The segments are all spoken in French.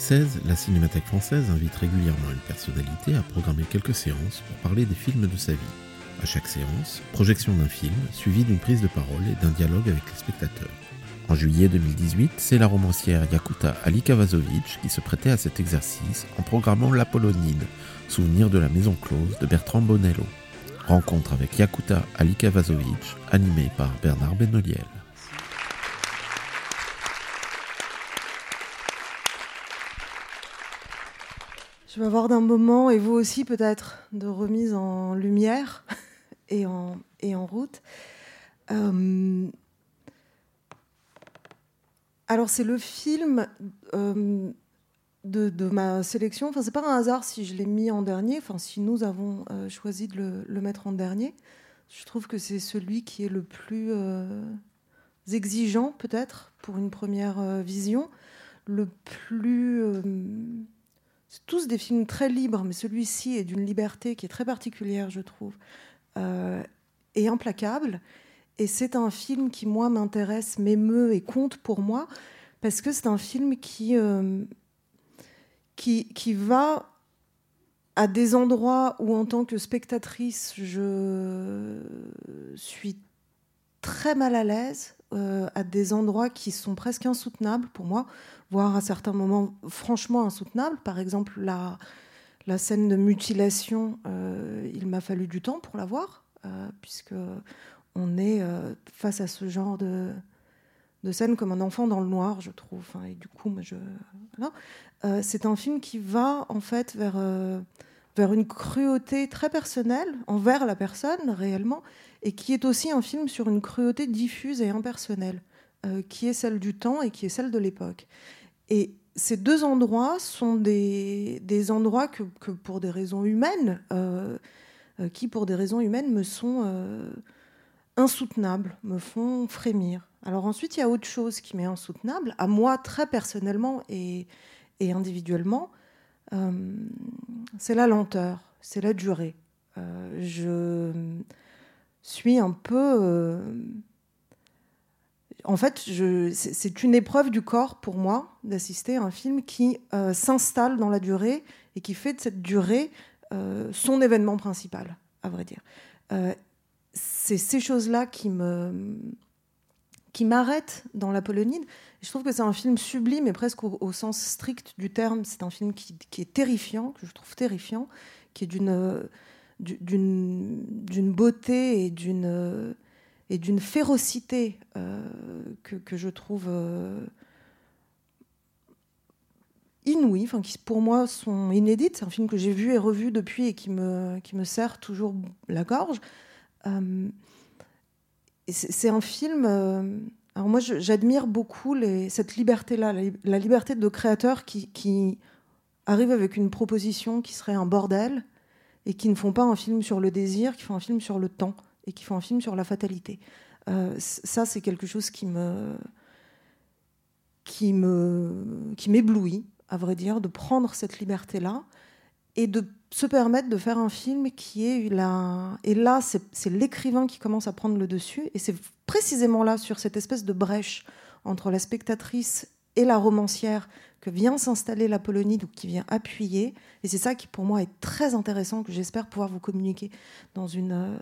2016, la Cinémathèque française invite régulièrement une personnalité à programmer quelques séances pour parler des films de sa vie. À chaque séance, projection d'un film, suivie d'une prise de parole et d'un dialogue avec les spectateurs. En juillet 2018, c'est la romancière Yakuta Alikavazovic qui se prêtait à cet exercice en programmant L'Apollonide, souvenir de la maison close de Bertrand Bonello. Rencontre avec Yakuta Alikavazovic, animée par Bernard Benoliel. Je vais avoir d'un moment, et vous aussi peut-être, de remise en lumière et en, route. Euh, alors c'est le film euh, de, ma sélection. Enfin, c'est pas un hasard si je l'ai mis en dernier. Enfin, si nous avons euh, choisi de le, le mettre en dernier, je trouve que c'est celui qui est le plus exigeant peut-être pour une première vision, le plus c'est tous des films très libres, mais celui-ci est d'une liberté qui est très particulière, je trouve, euh, et implacable. Et c'est un film qui, moi, m'intéresse, m'émeut et compte pour moi, parce que c'est un film qui, euh, qui, qui va à des endroits où, en tant que spectatrice, je suis très mal à l'aise, euh, à des endroits qui sont presque insoutenables pour moi, voire à certains moments franchement insoutenables. Par exemple, la, scène de mutilation, euh, il m'a fallu du temps pour la voir, euh, puisque on est euh, face à ce genre de, scène comme un enfant dans le noir, je trouve. Enfin, et du coup, c'est un film qui va en fait vers, une cruauté très personnelle envers la personne réellement, et qui est aussi un film sur une cruauté diffuse et impersonnelle, euh, qui est celle du temps et qui est celle de l'époque. Et ces deux endroits sont des, des endroits que, que, pour des raisons humaines, euh, euh, qui pour des raisons humaines me sont insoutenables, me font frémir. Alors ensuite, il y a autre chose qui m'est insoutenable, à moi très personnellement et, et individuellement, c'est la lenteur, c'est la durée. Euh, je suis un peu... euh, en fait, c'est une épreuve du corps pour moi d'assister à un film qui euh, s'installe dans la durée et qui fait de cette durée euh, son événement principal, à vrai dire. Euh, c'est ces choses-là qui me qui m'arrêtent dans l'Apollonide. Et Je trouve que c'est un film sublime et presque au, sens strict du terme. C'est un film qui, est terrifiant, que je trouve terrifiant, qui est d'une euh, beauté et d'une euh, férocité euh, que, que je trouve euh, inouïe, enfin, qui pour moi sont inédites. C'est un film que j'ai vu et revu depuis et qui me, qui me serre toujours la gorge. C'est un film. euh, alors moi, j'admire beaucoup cette liberté-là, la, li- la liberté de créateurs qui, arrivent avec une proposition qui serait un bordel et qui ne font pas un film sur le désir, qui font un film sur le temps et qui font un film sur la fatalité. Euh, ça, c'est quelque chose qui me qui me qui m'éblouit, à vrai dire, de prendre cette liberté-là et de se permettre de faire un film qui est la et là c'est l'écrivain qui commence à prendre le dessus et c'est précisément là sur cette espèce de brèche entre la spectatrice et la romancière que vient s'installer l'Apollonide ou qui vient appuyer et c'est ça qui pour moi est très intéressant que j'espère pouvoir vous communiquer dans une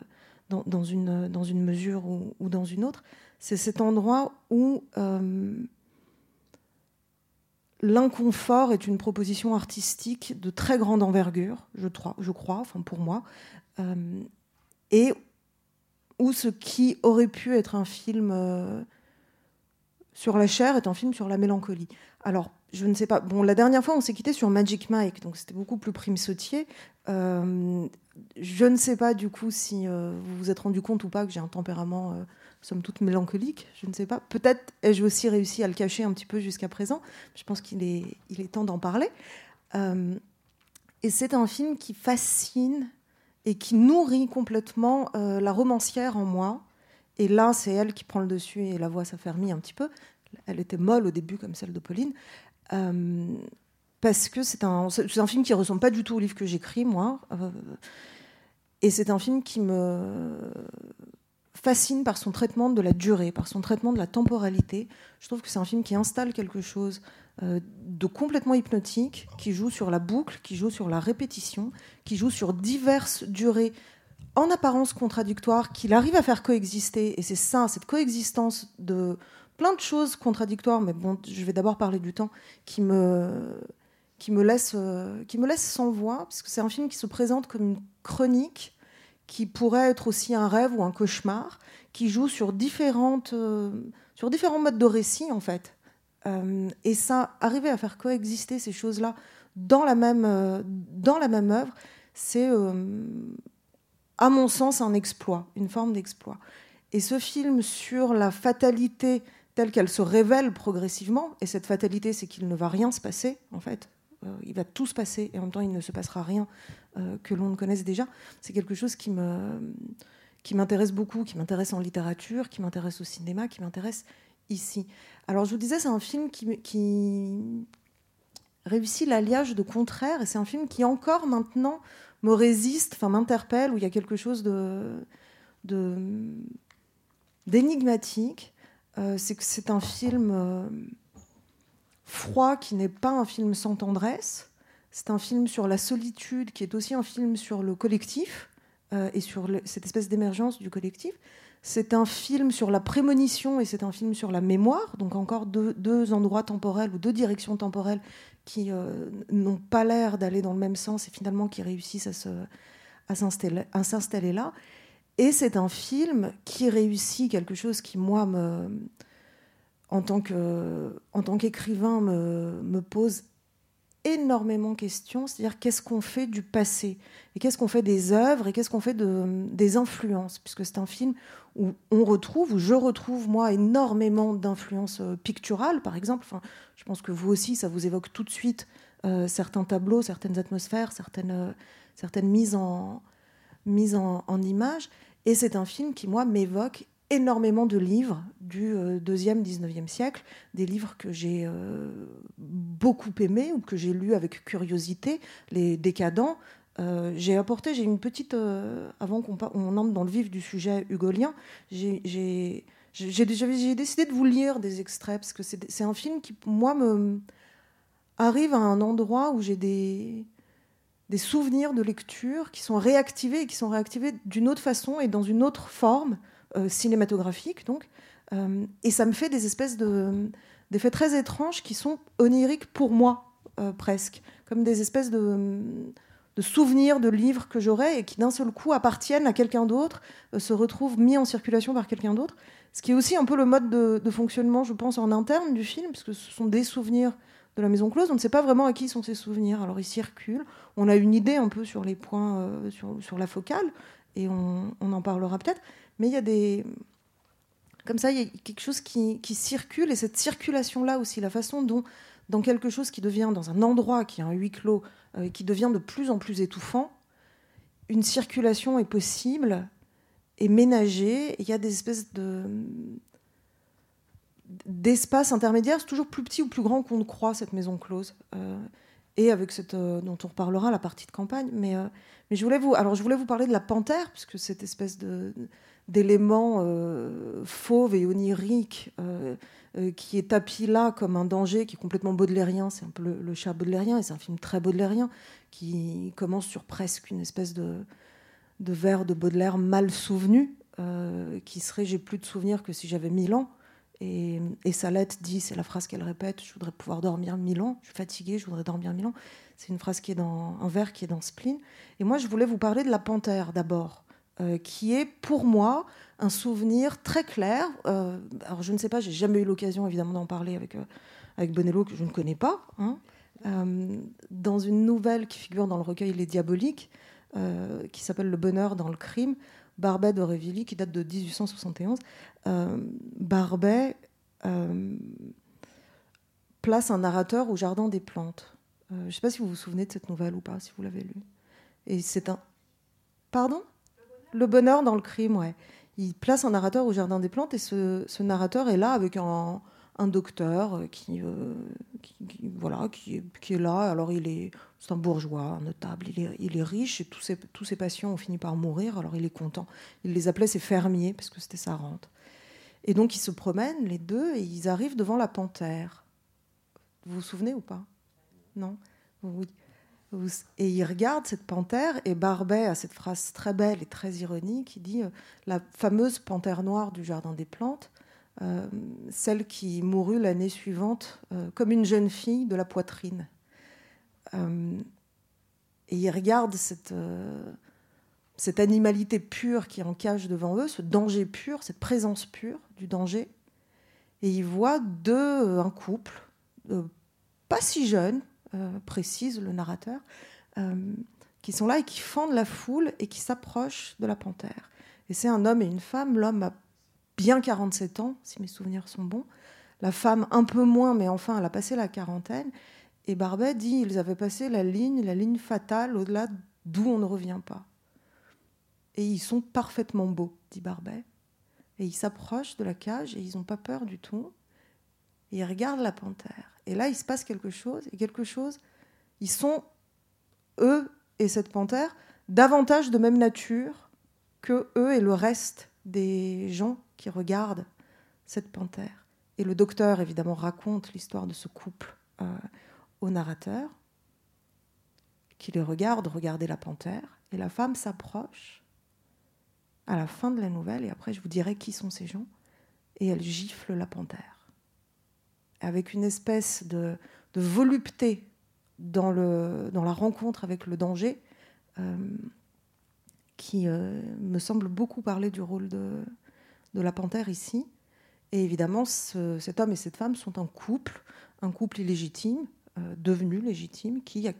dans, une dans une mesure ou, ou dans une autre. C'est cet endroit où euh, l'inconfort est une proposition artistique de très grande envergure, je, crois, enfin pour moi, euh, et où ce qui aurait pu être un film euh, sur la chair est un film sur la mélancolie. Alors, je ne sais pas. Bon, la dernière fois, on s'est quitté sur Magic Mike, donc c'était beaucoup plus prime sautier. Euh, je ne sais pas du coup si vous vous êtes rendu compte ou pas que j'ai un tempérament, somme toute, mélancolique. Je ne sais pas. Peut-être ai-je aussi réussi à le cacher un petit peu jusqu'à présent. Je pense qu'il est, il est temps d'en parler. Euh, et c'est un film qui fascine et qui nourrit complètement euh, la romancière en moi. Et là, c'est elle qui prend le dessus et la voix s'affermit un petit peu. Elle était molle au début, comme celle de Pauline. Euh, parce que c'est un, c'est un film qui ressemble pas du tout au livre que j'écris, moi. Et c'est un film qui me fascine par son traitement de la durée, par son traitement de la temporalité. Je trouve que c'est un film qui installe quelque chose euh, de complètement hypnotique, qui joue sur la boucle, qui joue sur la répétition, qui joue sur diverses durées en apparence contradictoires, qu'il arrive à faire coexister. Et c'est ça, cette coexistence de plein de choses contradictoires, mais bon, je vais d'abord parler du temps, qui me, qui me, laisse, euh, qui me laisse sans voix, parce que c'est un film qui se présente comme une chronique qui pourrait être aussi un rêve ou un cauchemar, qui joue sur, différentes, euh, sur différents modes de récit, en fait. Euh, et ça, arriver à faire coexister ces choses-là dans la même, euh, dans la même œuvre, c'est, à mon sens, un exploit, une forme d'exploit. Et ce film sur la fatalité telle qu'elle se révèle progressivement, et cette fatalité, c'est qu'il ne va rien se passer, en fait. Euh, il va tout se passer, et en même temps, il ne se passera rien euh, que l'on ne connaisse déjà. C'est quelque chose qui me qui m'intéresse beaucoup, qui m'intéresse en littérature, qui m'intéresse au cinéma, qui m'intéresse ici. Alors je vous disais, c'est un film qui, réussit l'alliage de contraires, et c'est un film qui encore maintenant me résiste, enfin m'interpelle, où il y a quelque chose d'énigmatique. Euh, c'est que c'est un film froid qui n'est pas un film sans tendresse. C'est un film sur la solitude qui est aussi un film sur le collectif euh, et sur cette espèce d'émergence du collectif. C'est un film sur la prémonition et c'est un film sur la mémoire, donc encore deux, endroits temporels ou deux directions temporelles qui euh, n'ont pas l'air d'aller dans le même sens et finalement qui réussissent à se- à s'installer là. Et c'est un film qui réussit quelque chose qui, moi, me, en tant qu'écrivain, me, pose énormément de questions. C'est-à-dire qu'est-ce qu'on fait du passé? Et qu'est-ce qu'on fait des œuvres? Et qu'est-ce qu'on fait de, des influences? Puisque c'est un film où on retrouve, où je retrouve, moi, énormément d'influences euh, picturales, par exemple. Enfin, je pense que vous aussi, ça vous évoque tout de suite euh, certains tableaux, certaines atmosphères, certaines, euh, certaines mises en, mises en images. Et c'est un film qui, moi, m'évoque énormément de livres du euh, deuxième, 19e siècle, des livres que j'ai euh, beaucoup aimés ou que j'ai lus avec curiosité, les décadents. Euh, j'ai apporté, j'ai une petite, avant qu'on entre dans le vif du sujet hugolien, j'ai décidé de vous lire des extraits, parce que c'est un film qui, moi, me arrive à un endroit où j'ai des, des souvenirs de lecture qui sont réactivés et qui sont réactivés d'une autre façon et dans une autre forme cinématographique donc Euh, et ça me fait des espèces de d'effets très étranges qui sont oniriques pour moi euh, presque comme des espèces de de souvenirs de livres que j'aurais et qui d'un seul coup appartiennent à quelqu'un d'autre, euh, se retrouvent mis en circulation par quelqu'un d'autre. Ce qui est aussi un peu le mode de, fonctionnement, je pense, en interne du film, puisque ce sont des souvenirs de la maison close. On ne sait pas vraiment à qui sont ces souvenirs. Alors ils circulent. On a une idée un peu sur les points, euh, sur, sur la focale, et on en parlera peut-être. Mais il y a des. Comme ça, il y a quelque chose qui, circule, et cette circulation-là aussi, la façon dont, dans quelque chose qui devient, dans un endroit qui est un huis clos, euh, qui devient de plus en plus étouffant, une circulation est possible et ménagée. Il y a des espèces de d'espaces intermédiaires, c'est toujours plus petit ou plus grand qu'on ne croit cette maison close. Euh, et avec cette euh, dont on reparlera la partie de campagne. Mais, mais je voulais vous, alors je voulais vous parler de la panthère, puisque cette espèce de d'élément euh, fauve et onirique euh, euh, qui est tapis là comme un danger, qui est complètement baudelairien. C'est un peu le, chat baudelairien, et c'est un film très baudelairien qui commence sur presque une espèce de, de vers de Baudelaire mal souvenu, qui serait j'ai plus de souvenirs que si j'avais mille ans. Et, et Salette dit, c'est la phrase qu'elle répète, je voudrais pouvoir dormir mille ans, je suis fatiguée, je voudrais dormir mille ans. C'est une phrase qui est dans un vers qui est dans Spleen. Et moi, je voulais vous parler de la panthère d'abord, euh, qui est pour moi un souvenir très clair. Euh, alors je ne sais pas, j'ai jamais eu l'occasion évidemment d'en parler avec, euh, avec Bonello, que je ne connais pas. hein. Euh, dans une nouvelle qui figure dans le recueil Les Diaboliques, qui s'appelle Le bonheur dans le crime, Barbet d'Aurevilly, qui date de 1871, euh, Barbet place un narrateur au jardin des plantes. Je ne sais pas si vous vous souvenez de cette nouvelle ou pas, si vous l'avez lue. Et c'est un. Pardon? Le bonheur dans le crime, ouais. Il place un narrateur au jardin des plantes et ce, narrateur est là avec un, un docteur qui, euh, qui, voilà, qui, qui est là. Alors il est, c'est un bourgeois, un notable. Il est, il est riche et tous ses, tous ses patients ont fini par mourir. Alors il est content. Il les appelait ses fermiers parce que c'était sa rente. Et donc ils se promènent les deux et ils arrivent devant la panthère. Vous vous souvenez ou pas? Non? Oui. Et ils regardent cette panthère et Barbet a cette phrase très belle et très ironique. Il dit euh, la fameuse panthère noire du jardin des plantes, euh, celle qui mourut l'année suivante euh, comme une jeune fille de la poitrine. Et ils regardent cette, animalité pure qui est en cage devant eux, ce danger pur, cette présence pure du danger. Et ils voient deux, un couple, pas si jeune, précise le narrateur, euh, qui sont là et qui fendent la foule et qui s'approchent de la panthère. Et c'est un homme et une femme. L'homme a bien 47 ans, si mes souvenirs sont bons. La femme un peu moins, mais enfin, elle a passé la quarantaine. Et Barbet dit ils avaient passé la ligne, la ligne fatale, au-delà d'où on ne revient pas. Et ils sont parfaitement beaux, dit Barbet. Et ils s'approchent de la cage et ils n'ont pas peur du tout. Et ils regardent la panthère. Et là, il se passe quelque chose. Et quelque chose, ils sont, eux et cette panthère, davantage de même nature que eux et le reste des gens qui regardent cette panthère. Et le docteur, évidemment, raconte l'histoire de ce couple euh, au narrateur, qui les regarde regarder la panthère. Et la femme s'approche à la fin de la nouvelle, et après je vous dirai qui sont ces gens, et elle gifle la panthère. Avec une espèce de, volupté dans, la rencontre avec le danger, euh, qui euh, me semble beaucoup parler du rôle de, la panthère ici. Et évidemment, ce- cet homme et cette femme sont un couple, un couple illégitime, euh, devenu légitime, qui, a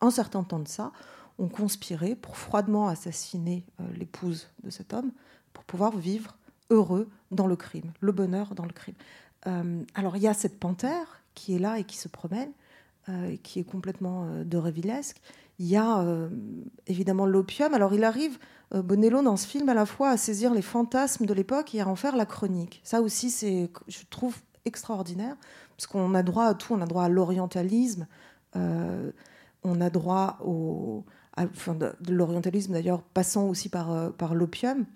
un certain temps de ça, ont conspiré pour froidement assassiner l'épouse de cet homme pour pouvoir vivre heureux dans le crime, le bonheur dans le crime. Euh, alors il y a cette panthère qui est là et qui se promène, euh, qui est complètement euh, de Revillesque. Il y a évidemment l'opium. Alors il arrive, Bonello, dans ce film, à la fois à saisir les fantasmes de l'époque et à en faire la chronique. Ça aussi, c'est, je trouve, extraordinaire, parce qu'on a droit à tout. On a droit à l'orientalisme, on a droit au, à- de, l'orientalisme d'ailleurs, passant aussi par, par l'opium,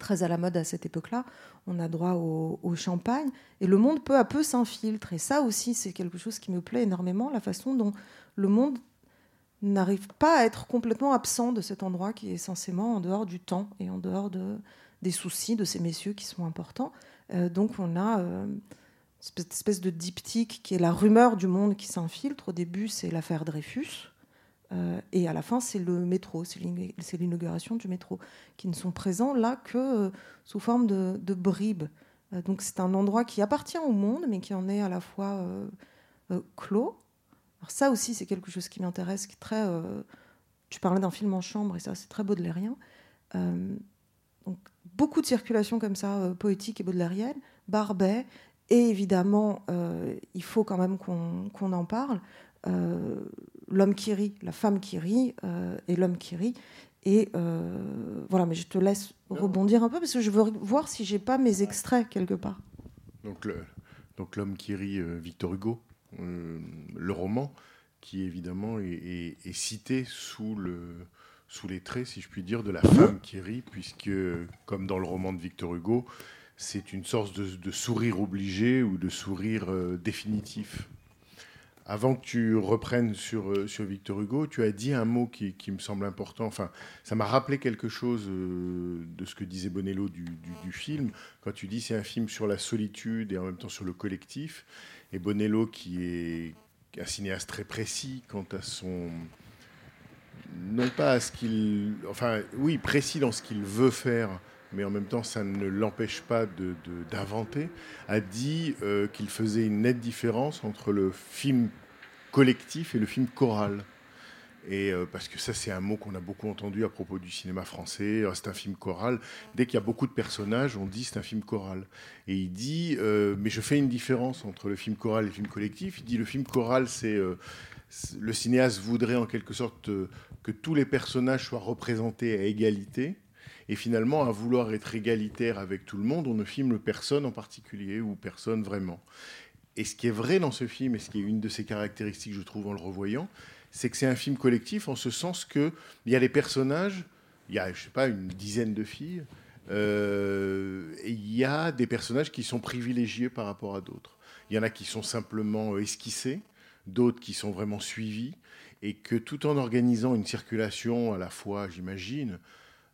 très à la mode à cette époque-là. On a droit au, champagne. Et le monde, peu à peu, s'infiltre. Et ça aussi, c'est quelque chose qui me plaît énormément, la façon dont le monde n'arrive pas à être complètement absent de cet endroit qui est censément en dehors du temps et en dehors de, des soucis de ces messieurs qui sont importants. Euh, donc on a euh, cette espèce de diptyque qui est la rumeur du monde qui s'infiltre. Au début, c'est l'affaire Dreyfus. Euh, et à la fin, c'est le métro, c'est l'in- c'est l'inauguration du métro, qui ne sont présents là que euh, sous forme de, bribes. Euh, donc c'est un endroit qui appartient au monde, mais qui en est à la fois clos. Alors ça aussi, c'est quelque chose qui m'intéresse, qui est très... tu parlais d'un film en chambre, et ça, c'est très baudelairien. Donc, beaucoup de circulation comme ça, poétique et baudelairienne. Barbet, et évidemment, il faut quand même qu'on en parle. Euh, l'homme qui rit, la femme qui rit euh, et l'homme qui rit. Et euh, voilà, mais je te laisse rebondir un peu parce que je veux voir si j'ai pas mes extraits quelque part. Donc le- donc l'homme qui rit, Victor Hugo, le roman, qui évidemment est, est- est cité sous le sous les traits, si je puis dire, de la femme qui rit, puisque comme dans le roman de Victor Hugo, c'est une sorte de, de sourire obligé ou de sourire euh, définitif. Avant que tu reprennes sur, euh, sur Victor Hugo, tu as dit un mot qui, qui me semble important. Enfin, ça m'a rappelé quelque chose euh, de ce que disait Bonello du, du- du film. Quand tu dis c'est un film sur la solitude et en même temps sur le collectif. Et Bonello, qui est un cinéaste très précis quant à son non pas à ce qu'il, enfin, oui, précis dans ce qu'il veut faire, mais en même temps, ça ne l'empêche pas d'inventer, a dit euh, qu'il faisait une nette différence entre le film collectif et le film choral. Et euh, parce que ça, c'est un mot qu'on a beaucoup entendu à propos du cinéma français. euh, C'est un film choral. Dès qu'il y a beaucoup de personnages, on dit c'est un film choral. Et il dit, mais je fais une différence entre le film choral et le film collectif. Il dit le film choral, c'est euh, le cinéaste voudrait en quelque sorte que tous les personnages soient représentés à égalité. Et finalement, à vouloir être égalitaire avec tout le monde, on ne filme personne en particulier ou personne vraiment. Et ce qui est vrai dans ce film, et ce qui est une de ses caractéristiques, je trouve, en le revoyant, c'est que c'est un film collectif en ce sens que il y a les personnages, il y a, je sais pas, une dizaine de filles, euh, il y a des personnages qui sont privilégiés par rapport à d'autres. Il y en a qui sont simplement euh, esquissés, d'autres qui sont vraiment suivis, et que tout en organisant une circulation à la fois, j'imagine,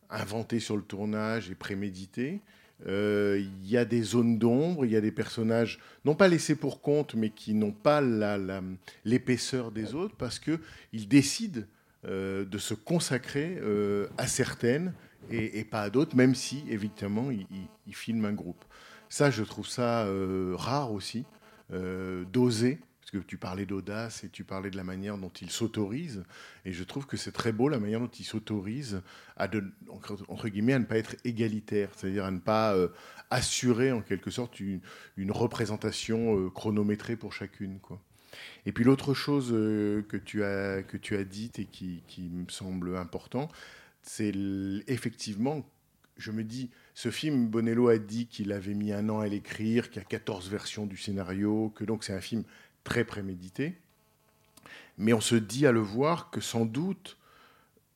inventée sur le tournage et préméditée, euh, il y a des zones d'ombre, il y a des personnages non pas laissés pour compte, mais qui n'ont pas l'épaisseur des autres, parce qu'ils décident euh, de se consacrer euh, à certaines et, pas à d'autres, même si, évidemment, ils, filment un groupe. Ça, je trouve ça rare aussi, d'oser, parce que tu parlais d'audace et tu parlais de la manière dont ils s'autorisent, et je trouve que c'est très beau la manière dont ils s'autorisent à, entre, guillemets, à ne pas être égalitaire, c'est-à-dire à ne pas euh, assurer en quelque sorte une, représentation euh, chronométrée pour chacune. Quoi. Et puis l'autre chose euh, que, tu as, que tu as dite et qui, qui me semble important, c'est effectivement, je me dis, ce film, Bonello a dit qu'il avait mis un an à l'écrire, qu'il y a 14 versions du scénario, que donc c'est un film très prémédité. Mais on se dit à le voir que sans doute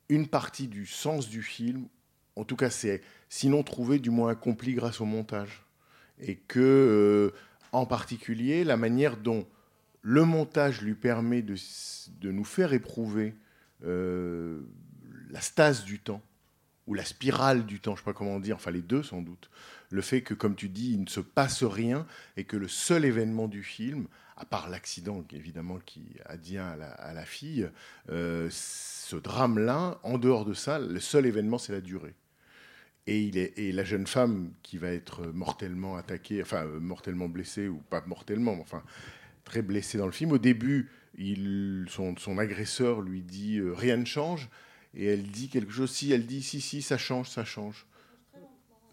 une partie du sens du film, en tout cas c'est sinon trouvé, du moins accompli grâce au montage. Et que, euh, en particulier, la manière dont le montage lui permet de, de nous faire éprouver euh, la stase du temps, ou la spirale du temps, je ne sais pas comment dire, enfin les deux sans doute. Le fait que, comme tu dis, il ne se passe rien et que le seul événement du film, à part l'accident évidemment qui advient à la, fille, euh, ce drame-là, en dehors de ça, le seul événement, c'est la durée. Et, il est, et la jeune femme qui va être mortellement attaquée, enfin euh, mortellement blessée, ou pas mortellement, mais enfin très blessée dans le film, au début, il, son, son agresseur lui dit euh, rien ne change, et elle dit quelque chose, si, elle dit si, si, ça change, ça change.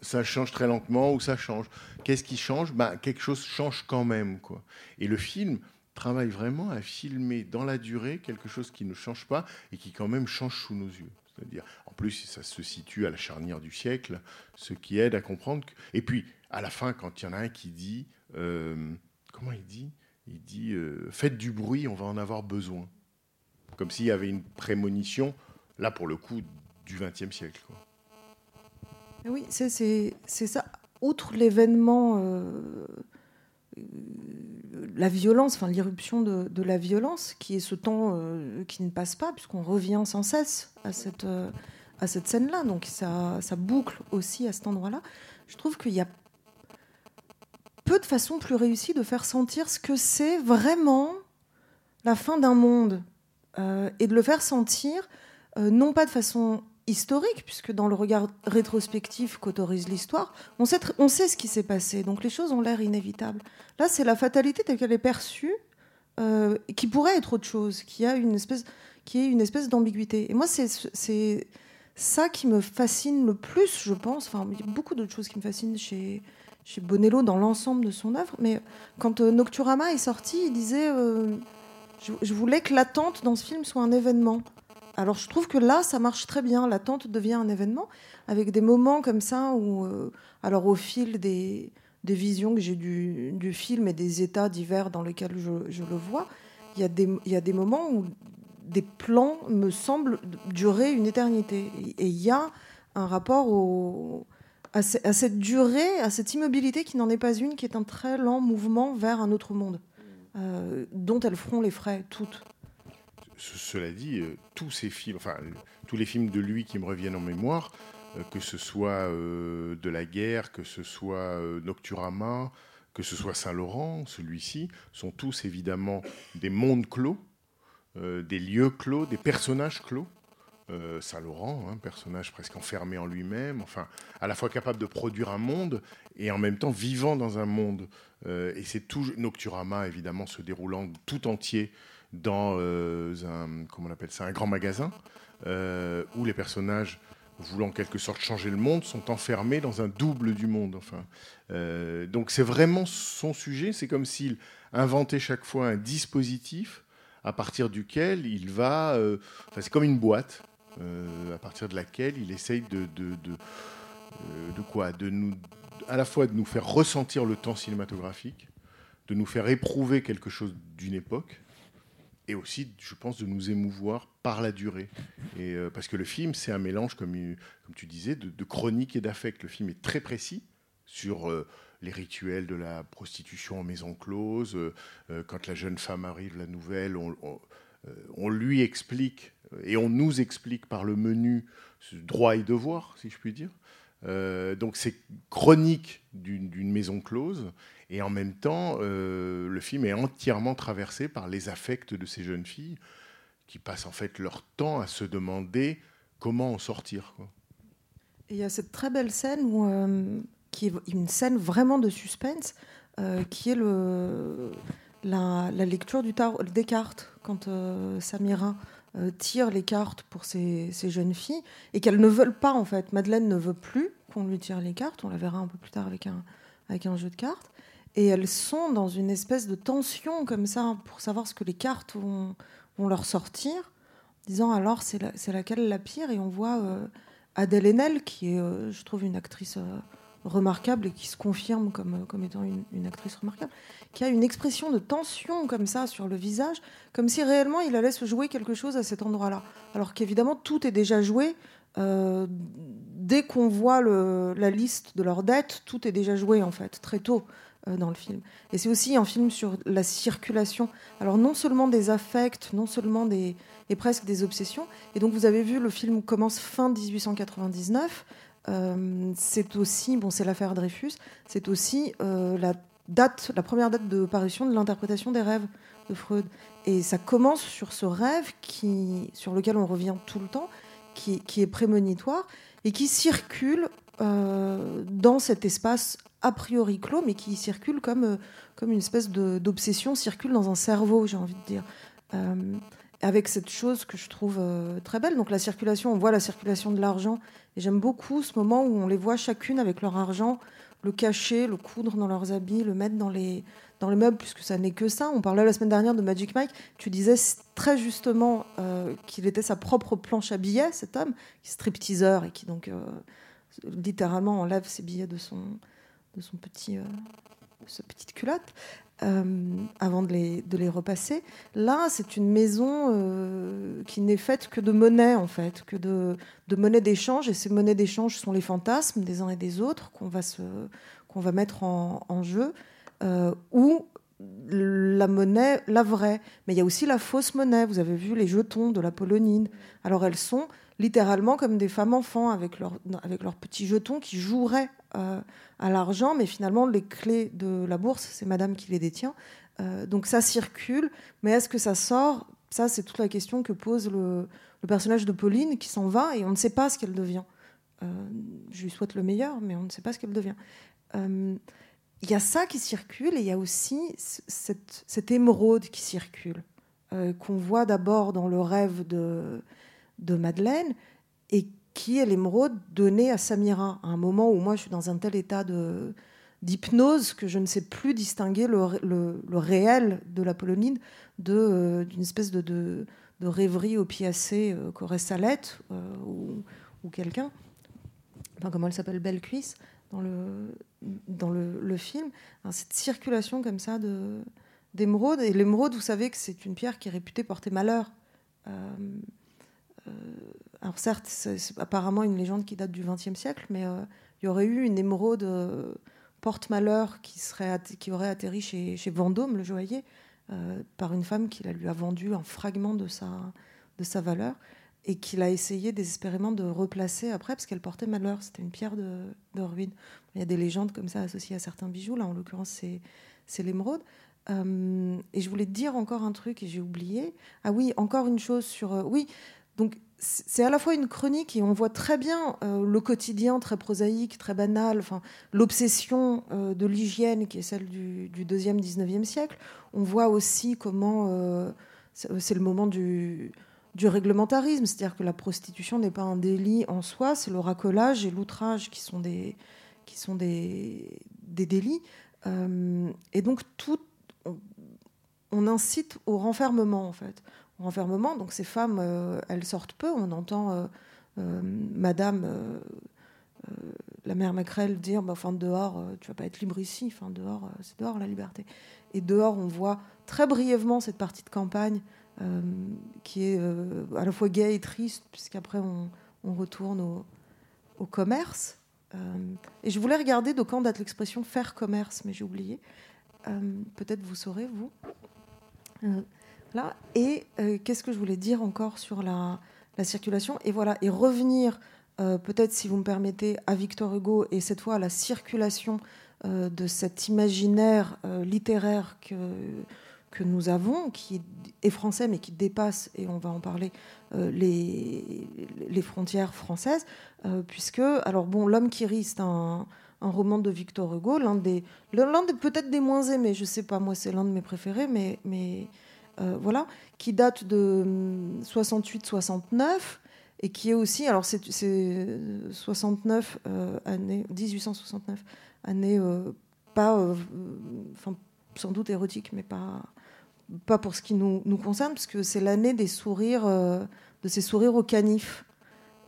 Ça change très lentement ou ça change. Qu'est-ce qui change? Ben, Quelque chose change quand même. Quoi. Et le film travaille vraiment à filmer dans la durée quelque chose qui ne change pas et qui quand même change sous nos yeux. C'est-à-dire, en plus, ça se situe à la charnière du siècle, ce qui aide à comprendre. Que... Et puis, à la fin, quand il y en a un qui dit, euh, comment il dit? Il dit, euh, faites du bruit, on va en avoir besoin. Comme s'il y avait une prémonition, là pour le coup, du XXe siècle. Et Oui, c'est ça. Outre l'événement, euh, euh, la violence, enfin l'irruption de, la violence, qui est ce temps euh, qui ne passe pas, puisqu'on revient sans cesse à cette, à cette scène-là. Donc ça, ça boucle aussi à cet endroit-là. Je trouve qu'il y a peu de façons plus réussies de faire sentir ce que c'est vraiment la fin d'un monde. Et de le faire sentir, non pas de façon historique, puisque dans le regard rétrospectif qu'autorise l'histoire, on sait, on sait ce qui s'est passé, donc les choses ont l'air inévitables. Là, c'est la fatalité telle qu'elle est perçue, euh, qui pourrait être autre chose, qui a une espèce, qui est une espèce d'ambiguïté. Et moi, c'est c'est ça qui me fascine le plus, je pense. Enfin, il y a beaucoup d'autres choses qui me fascinent chez, chez Bonello dans l'ensemble de son œuvre, mais quand euh, Nocturama est sorti, il disait euh, je, je voulais que l'attente dans ce film soit un événement. Alors je trouve que là, ça marche très bien. L'attente devient un événement avec des moments comme ça où, euh, alors au fil des, des visions que j'ai du, du film et des états divers dans lesquels je, je le vois, il y, a des- y a des moments où des plans me semblent durer une éternité. Et il y a un rapport à cette durée, à cette immobilité qui n'en est pas une, qui est un très lent mouvement vers un autre monde, euh, dont elles feront les frais, toutes. Ce- Cela dit, euh, tous ces films, euh, les films de lui qui me reviennent en mémoire, euh, que ce soit de la guerre, que ce soit Nocturama, que ce soit Saint-Laurent, celui-ci, sont tous évidemment des mondes clos, des lieux clos, des personnages clos, Saint-Laurent, un personnage presque enfermé en lui-même, enfin, à la fois capable de produire un monde et en même temps vivant dans un monde. Et c'est tout Nocturama, évidemment, se déroulant tout entier dans euh, un, comment on appelle ça, un grand magasin, euh, où les personnages voulant en quelque sorte changer le monde sont enfermés dans un double du monde. Enfin, Euh, donc c'est vraiment son sujet. C'est comme s'il inventait chaque fois un dispositif à partir duquel il va. enfin, c'est comme une boîte à partir de laquelle il essaye de de, de, de quoi? De nous à la fois de nous faire ressentir le temps cinématographique, de nous faire éprouver quelque chose d'une époque, et aussi, je pense, de nous émouvoir par la durée. Et, euh, parce que le film, c'est un mélange, comme, tu disais, de, chronique et d'affect. Le film est très précis sur euh, les rituels de la prostitution en maison close. Euh, quand la jeune femme arrive, la nouvelle, on, on- lui explique, et on nous explique par le menu droit et devoir, si je puis dire. Euh, donc c'est chronique d'une maison close, et en même temps, euh, le film est entièrement traversé par les affects de ces jeunes filles qui passent en fait leur temps à se demander comment en sortir. il y a cette très belle scène euh, qui est une scène vraiment de suspense, qui est la, lecture du tarot, des cartes, quand Samira euh, tire les cartes pour ces, ces jeunes filles, et qu'elles ne veulent pas, en fait. Madeleine ne veut plus qu'on lui tire les cartes, on la verra un peu plus tard avec un, avec un jeu de cartes, et elles sont dans une espèce de tension comme ça, pour savoir ce que les cartes vont, vont leur sortir, disant alors c'est la- laquelle la pire, et on voit... euh, Adèle Haenel, qui est, euh, je trouve, une actrice euh, remarquable et qui se confirme comme, comme étant une, une actrice remarquable, qui a une expression de tension comme ça sur le visage, comme si réellement il allait se jouer quelque chose à cet endroit-là. Alors qu'évidemment, tout est déjà joué. euh, dès qu'on voit le- la liste de leurs dettes, tout est déjà joué, en fait, très tôt euh, dans le film. Et c'est aussi un film sur la circulation. Alors non seulement des affects, non seulement des, et presque des obsessions. Et donc vous avez vu, le film commence fin 1899. Euh, c'est aussi, bon, c'est l'affaire Dreyfus. C'est aussi euh, la date, la première date de parution de l'interprétation des rêves de Freud. Et ça commence sur ce rêve qui, sur lequel on revient tout le temps, qui, est prémonitoire et qui circule euh, dans cet espace a priori clos, mais qui circule comme, comme une espèce d'obsession, circule dans un cerveau, j'ai envie de dire. Avec cette chose que je trouve euh, très belle. Donc la circulation, on voit la circulation de l'argent. Et j'aime beaucoup ce moment où on les voit chacune avec leur argent, le cacher, le coudre dans leurs habits, le mettre dans les, dans les meubles, puisque ça n'est que ça. On parlait la semaine dernière de Magic Mike. Tu disais très justement euh, qu'il était sa propre planche à billets, cet homme, qui stripteaseur et qui donc euh, littéralement enlève ses billets de son, de son petit, euh, de sa petite culotte. euh, avant de les, de les repasser. Là, c'est une maison euh, qui n'est faite que de monnaie, en fait, que de, de monnaie d'échange. Et ces monnaies d'échange sont les fantasmes des uns et des autres qu'on va, se, qu'on va mettre en, en jeu, euh, ou la monnaie, la vraie. Mais il y a aussi la fausse monnaie. Vous avez vu les jetons de la polonine. Alors elles sont littéralement comme des femmes enfants avec, leur, avec leurs petits jetons qui joueraient euh, à l'argent, mais finalement les clés de la bourse, c'est madame qui les détient. Euh, donc ça circule, mais est-ce que ça sort? Ça, c'est toute la question que pose le, personnage de Pauline qui s'en va et on ne sait pas ce qu'elle devient. Euh, je lui souhaite le meilleur, mais on ne sait pas ce qu'elle devient. Il y a ça qui circule et il y a aussi cette, cette émeraude qui circule, qu'on voit d'abord dans le rêve de, de Madeleine et qui est l'émeraude donnée à Samira à un moment où moi je suis dans un tel état d'hypnose que je ne sais plus distinguer le, réel de la polonine de euh, d'une espèce de, rêverie opiacée euh, qu'aurait Salette euh, ou, quelqu'un. Enfin comment elle s'appelle Belle Cuisse dans le dans le, film. Cette circulation comme ça de d'émeraude. Et l'émeraude vous savez que c'est une pierre qui est réputée porter malheur alors certes, c'est apparemment une légende qui date du XXe siècle, mais euh, il y aurait eu une émeraude euh, porte-malheur qui, serait qui aurait atterri chez, chez Vendôme, le joaillier, euh, par une femme qui la lui a vendu un fragment de sa, de sa valeur et qu'il a essayé désespérément de replacer après parce qu'elle portait malheur. C'était une pierre de, ruine. Il y a des légendes comme ça associées à certains bijoux. Là, en l'occurrence, c'est l'émeraude. Euh, et je voulais dire encore un truc et j'ai oublié. Ah oui, encore une chose sur... oui, donc c'est à la fois une chronique et on voit très bien euh, le quotidien très prosaïque, très banal, l'obsession euh, de l'hygiène qui est celle du, du deuxième 19e siècle. On voit aussi comment euh, c'est le moment du, réglementarisme, c'est-à-dire que la prostitution n'est pas un délit en soi, c'est le racolage et l'outrage qui sont des, qui sont des, délits. Et donc tout, on, on incite au renfermement en fait renfermement. Donc ces femmes, euh, elles sortent peu. On entend euh, euh, Madame, la mère Macrel, dire bah, enfin, dehors, tu vas pas être libre ici. Enfin, dehors, c'est dehors la liberté. Et dehors, on voit très brièvement cette partie de campagne qui est à la fois gaie et triste, puisqu'après on, on retourne au, au commerce. Et je voulais regarder de quand date l'expression faire commerce, mais j'ai oublié. Peut-être vous saurez, vous. Et euh, qu'est-ce que je voulais dire encore sur la, la circulation? Et voilà, et revenir, euh, peut-être si vous me permettez, à Victor Hugo et cette fois à la circulation euh, de cet imaginaire littéraire que, que nous avons, qui est français mais qui dépasse, et on va en parler, les, les frontières françaises, puisque, alors bon, L'homme qui rit, c'est un, un roman de Victor Hugo, l'un des, des peut-être des moins aimés, je sais pas, moi c'est l'un de mes préférés, mais, voilà, qui date de 68-69 et qui est aussi, alors c'est, c'est 69 euh, année, 1869 année, euh, pas, euh, enfin sans doute érotique, mais pas, pas pour ce qui nous, nous concerne, parce que c'est l'année des sourires, euh, de ces sourires au canif.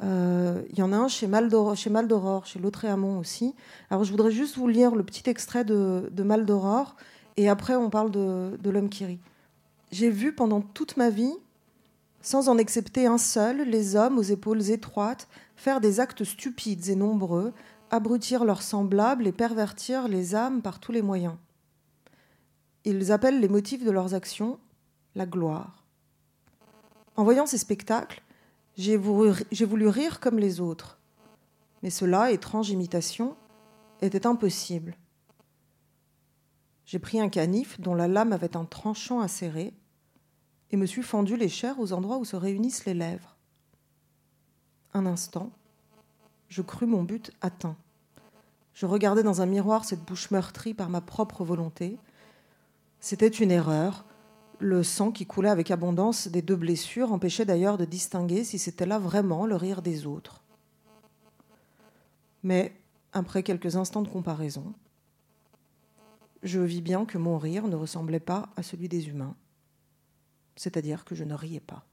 Euh, Il y en a un chez Mal d'Aurore, chez, Lautréamont aussi. Alors je voudrais juste vous lire le petit extrait de, de et après on parle de l'homme qui rit. J'ai vu pendant toute ma vie, sans en excepter un seul, les hommes aux épaules étroites faire des actes stupides et nombreux, abrutir leurs semblables et pervertir les âmes par tous les moyens. Ils appellent les motifs de leurs actions la gloire. En voyant ces spectacles, j'ai voulu, rire comme les autres. Mais cela, étrange imitation, était impossible. J'ai pris un canif dont la lame avait un tranchant acéré et me suis fendu les chairs aux endroits où se réunissent les lèvres. Un instant, je crus mon but atteint. Je regardais dans un miroir cette bouche meurtrie par ma propre volonté. C'était une erreur. Le sang qui coulait avec abondance des deux blessures empêchait d'ailleurs de distinguer si c'était là vraiment le rire des autres. Mais, après quelques instants de comparaison, je vis bien que mon rire ne ressemblait pas à celui des humains, c'est-à-dire que je ne riais pas.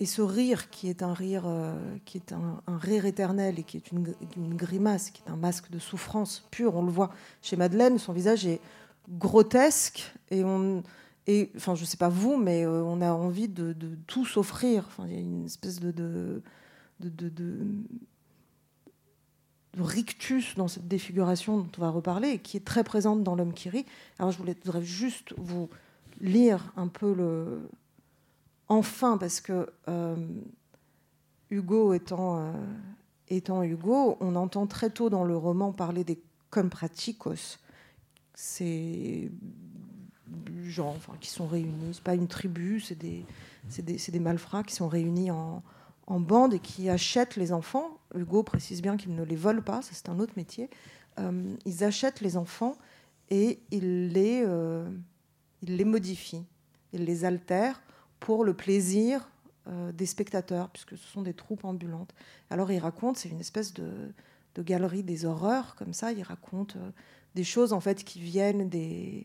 Et ce rire qui est un rire, euh, qui est un, rire éternel et qui est une, grimace, qui est un masque de souffrance pure, on le voit chez Madeleine, son visage est grotesque et on, et enfin je sais pas vous, mais euh, on a envie de, tout s'offrir. Enfin, il y a une espèce de rictus dans cette défiguration dont on va reparler et qui est très présente dans l'homme qui rit. Alors je voudrais juste vous lire un peu le, enfin, parce que euh, Hugo étant, euh, étant Hugo, on entend très tôt dans le roman parler des compraticos, ces gens enfin, qui sont réunis, c'est pas une tribu, c'est des, des, des, malfrats qui sont réunis en, en, bande et qui achètent les enfants. Hugo précise bien qu'ils ne les volent pas, c'est un autre métier. Euh, ils achètent les enfants et ils les, ils les modifient, ils les altèrent pour le plaisir euh, des spectateurs, puisque ce sont des troupes ambulantes. Alors il raconte, c'est une espèce de, galerie des horreurs, comme ça, il raconte euh, des choses en fait qui viennent de,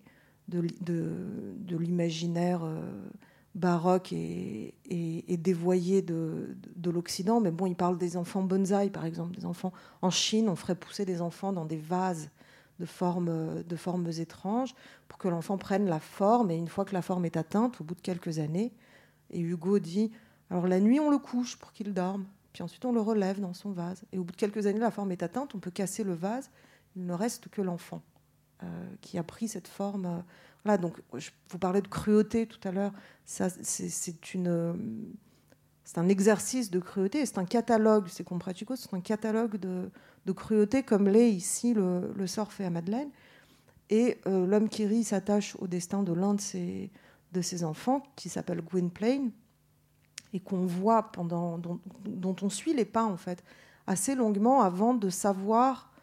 l'imaginaire euh, baroque et, dévoyé de, de l'Occident. Mais bon, il parle des enfants bonsaï, par exemple, des enfants en Chine, on ferait pousser des enfants dans des vases de formes, étranges pour que l'enfant prenne la forme. Et une fois que la forme est atteinte, au bout de quelques années, et Hugo dit alors la nuit, on le couche pour qu'il dorme, puis ensuite on le relève dans son vase. Et au bout de quelques années, la forme est atteinte, on peut casser le vase, il ne reste que l'enfant euh, qui a pris cette forme. Euh, voilà, donc je vous parlais de cruauté tout à l'heure. Ça, c'est une. C'est un exercice de cruauté, c'est un catalogue, c'est compratico, c'est un catalogue de, de cruauté comme l'est ici le, sort fait à Madeleine. Et euh, l'homme qui rit s'attache au destin de l'un de ses, enfants, qui s'appelle Gwynplaine, et qu'on voit pendant, dont, on suit les pas en fait assez longuement avant de savoir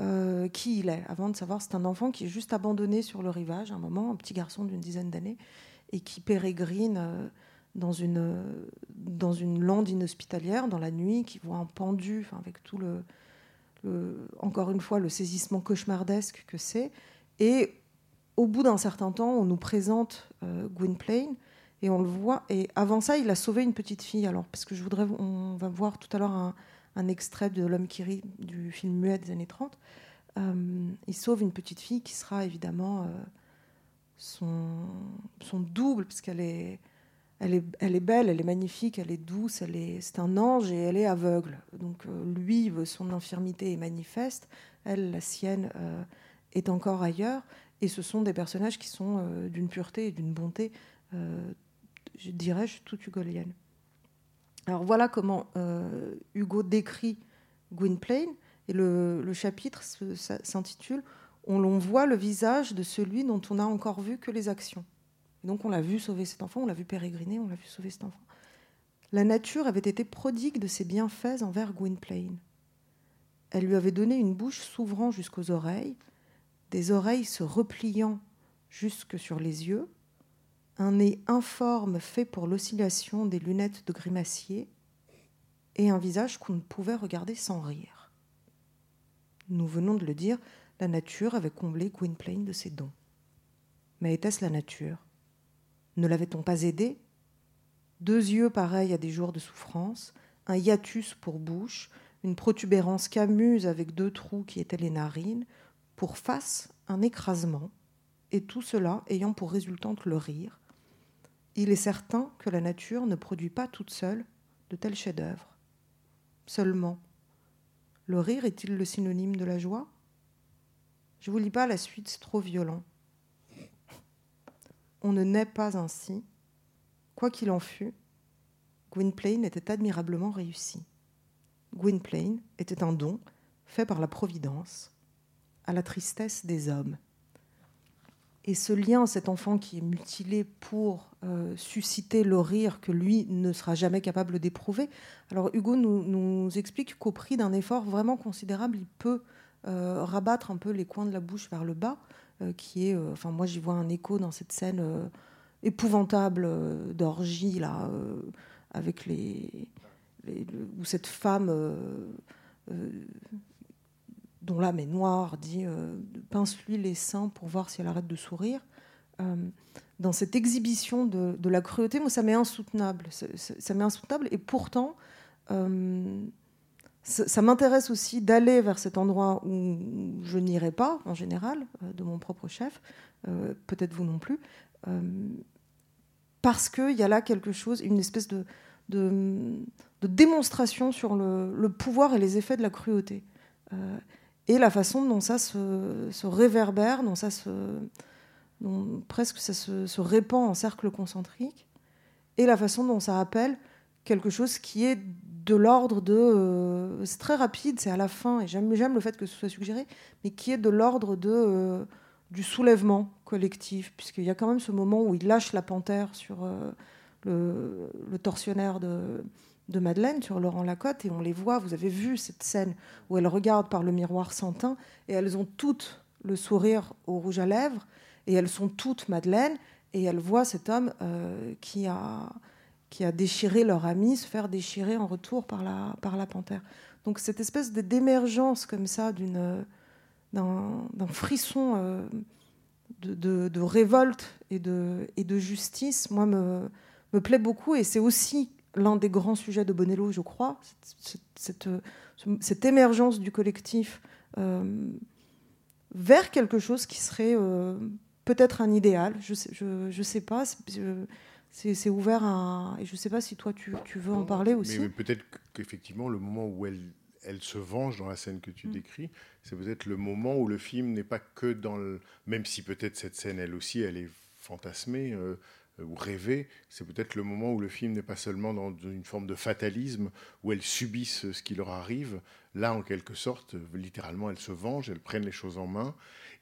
euh, qui il est, avant de savoir c'est un enfant qui est juste abandonné sur le rivage un moment, un petit garçon d'une dizaine d'années, et qui pérégrine euh, dans, une, dans une lande inhospitalière dans la nuit, qui voit un pendu, enfin, avec tout le, encore une fois le saisissement cauchemardesque que c'est. Et au bout d'un certain temps, on nous présente euh, Gwynplaine et on le voit. Et avant ça, il a sauvé une petite fille. Alors, parce que je voudrais, on va voir tout à l'heure un, extrait de L'homme qui rit du film muet des années 30. Euh, il sauve une petite fille qui sera évidemment euh, son, son double, parce qu'elle est, elle est, elle est belle, elle est magnifique, elle est douce, elle est, c'est un ange et elle est aveugle. Donc euh, lui, son infirmité est manifeste, elle, la sienne, euh, est encore ailleurs. Et ce sont des personnages qui sont euh, d'une pureté et d'une bonté, euh, je dirais-je, tout hugolienne. Alors voilà comment Hugo décrit Gwynplaine. Et le, le chapitre s'intitule On l'on voit le visage de celui dont on n'a encore vu que les actions. Donc on l'a vu sauver cet enfant, on l'a vu pérégriner, on l'a vu sauver cet enfant. La nature avait été prodigue de ses bienfaits envers Gwynplaine. Elle lui avait donné une bouche s'ouvrant jusqu'aux oreilles, des oreilles se repliant jusque sur les yeux, un nez informe fait pour l'oscillation des lunettes de grimacier, et un visage qu'on ne pouvait regarder sans rire. Nous venons de le dire, la nature avait comblé Gwynplaine de ses dons. Mais était-ce la nature? Ne l'avait-on pas aidé? Deux yeux pareils à des jours de souffrance, un hiatus pour bouche, une protubérance camuse avec deux trous qui étaient les narines, pour face un écrasement, et tout cela ayant pour résultante le rire. Il est certain que la nature ne produit pas toute seule de tels chefs-d'œuvre. Seulement, le rire est-il le synonyme de la joie? Je vous lis pas la suite, c'est trop violent. On ne naît pas ainsi. Quoi qu'il en fût, Gwynplaine était admirablement réussi. Gwynplaine était un don fait par la Providence à la tristesse des hommes. Et ce lien, cet enfant qui est mutilé pour euh, susciter le rire que lui ne sera jamais capable d'éprouver. Alors Hugo nous, explique qu'au prix d'un effort vraiment considérable, il peut euh, rabattre un peu les coins de la bouche vers le bas, qui est, euh, enfin moi j'y vois un écho dans cette scène euh, épouvantable euh, d'orgie là, euh, avec les, les- le- où cette femme euh, euh, dont l'âme est noire, dit euh, pince-lui les seins pour voir si elle arrête de sourire. Euh, dans cette exhibition de, la cruauté, moi, ça m'est insoutenable. Ça, m'est insoutenable. Et pourtant, euh, ça, m'intéresse aussi d'aller vers cet endroit où je n'irai pas, en général, euh, de mon propre chef, euh, peut-être vous non plus, euh, parce qu'il y a là quelque chose, une espèce de, démonstration sur le, pouvoir et les effets de la cruauté. Euh, et la façon dont ça se, réverbère, dont ça presque ça se, se répand en cercle concentrique, et la façon dont ça appelle quelque chose qui est de l'ordre de... euh, c'est très rapide, c'est à la fin, et j'aime le fait que ce soit suggéré, mais qui est de l'ordre de, euh, du soulèvement collectif, puisqu'il y a quand même ce moment où il lâche la panthère sur euh, le, le tortionnaire de, de Madeleine, sur Laurent Lacotte, et on les voit, vous avez vu cette scène où elles regardent par le miroir sans teint, et elles ont toutes le sourire au rouge à lèvres, et elles sont toutes Madeleine, et elles voient cet homme qui, a, qui a déchiré leur ami se faire déchirer en retour par la, par la panthère. Donc cette espèce d'émergence comme ça d'une d'un frisson euh, de, de- révolte et de, et de justice, moi, me, me plaît beaucoup. Et c'est aussi l'un des grands sujets de Bonello, je crois, cette, cette, émergence du collectif euh, vers quelque chose qui serait euh, peut-être un idéal. Je sais, je, je sais pas. C'est ouvert à. Et je sais pas si toi, tu, tu veux en parler aussi. Mais, mais peut-être qu'effectivement, le moment où elle, elle se venge dans la scène que tu Mm. décris, c'est peut-être le moment où le film n'est pas que dans le. Même si peut-être cette scène, elle aussi, elle est fantasmée, euh, euh, ou rêver, c'est peut-être le moment où le film n'est pas seulement dans une forme de fatalisme, où elles subissent ce qui leur arrive. Là, en quelque sorte, littéralement, elles se vengent, elles prennent les choses en main,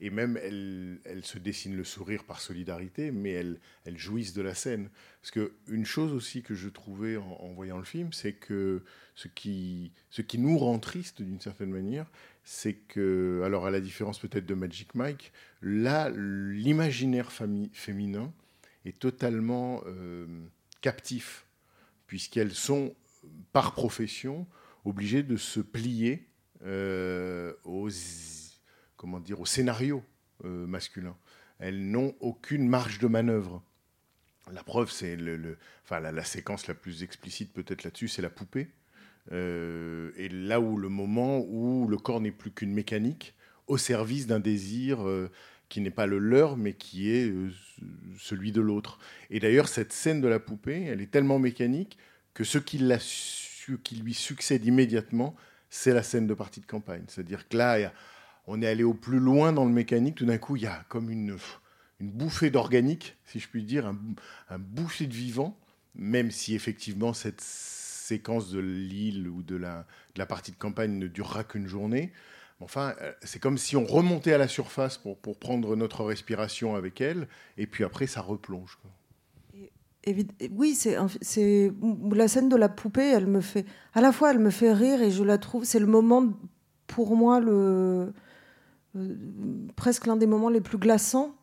et même elles, se dessinent le sourire par solidarité, mais elles, jouissent de la scène. Parce qu'une chose aussi que je trouvais en, voyant le film, c'est que ce qui, nous rend triste d'une certaine manière, c'est que, alors à la différence peut-être de Magic Mike, là, l'imaginaire féminin est totalement euh, captif, puisqu'elles sont, par profession, obligées de se plier euh, aux, comment dire, au scénario euh, masculin. Elles n'ont aucune marge de manœuvre. La preuve, c'est le, enfin, la, séquence la plus explicite peut-être là-dessus, c'est la poupée. Euh, et là où le moment où le corps n'est plus qu'une mécanique au service d'un désir euh, qui n'est pas le leur, mais qui est celui de l'autre. Et d'ailleurs, cette scène de la poupée, elle est tellement mécanique que ce qui, qui lui succède immédiatement, c'est la scène de partie de campagne. C'est-à-dire que là, il y a- on est allé au plus loin dans le mécanique. Tout d'un coup, il y a comme une, une bouffée d'organique, si je puis dire, un, un bouffée de vivant, même si effectivement cette séquence de l'île ou de la, partie de campagne ne durera qu'une journée. Enfin, euh, c'est comme si on remontait à la surface pour, pour prendre notre respiration avec elle, et puis après, ça replonge. Oui, c'est la scène de la poupée. Elle me fait à la fois, elle me fait rire et je la trouve. C'est le moment pour moi le presque l'un des moments les plus glaçants,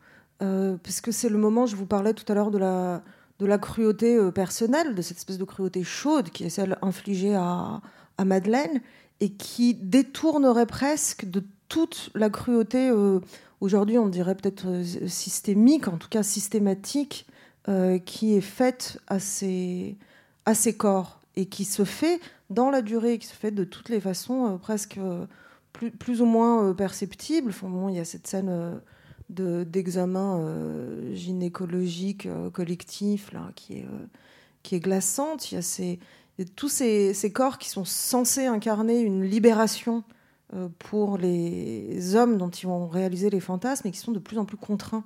euh, puisque c'est le moment. Je vous parlais tout à l'heure de la de la cruauté euh, personnelle, de cette espèce de cruauté chaude qui est celle infligée à, à Madeleine et qui détournerait presque de toute la cruauté. euh, Aujourd'hui, on dirait peut-être euh, systémique, en tout cas systématique euh, qui est faite à ces, à ces corps et qui se fait dans la durée, qui se fait de toutes les façons euh, presque euh, plus, plus ou moins euh, perceptibles. Enfin, il y a cette scène euh, de- d'examen euh, gynécologique collectif là, qui, est, qui est glaçante. Il y a, ces, tous ces, ces corps qui sont censés incarner une libération pour les hommes dont ils vont réaliser les fantasmes et qui sont de plus en plus contraints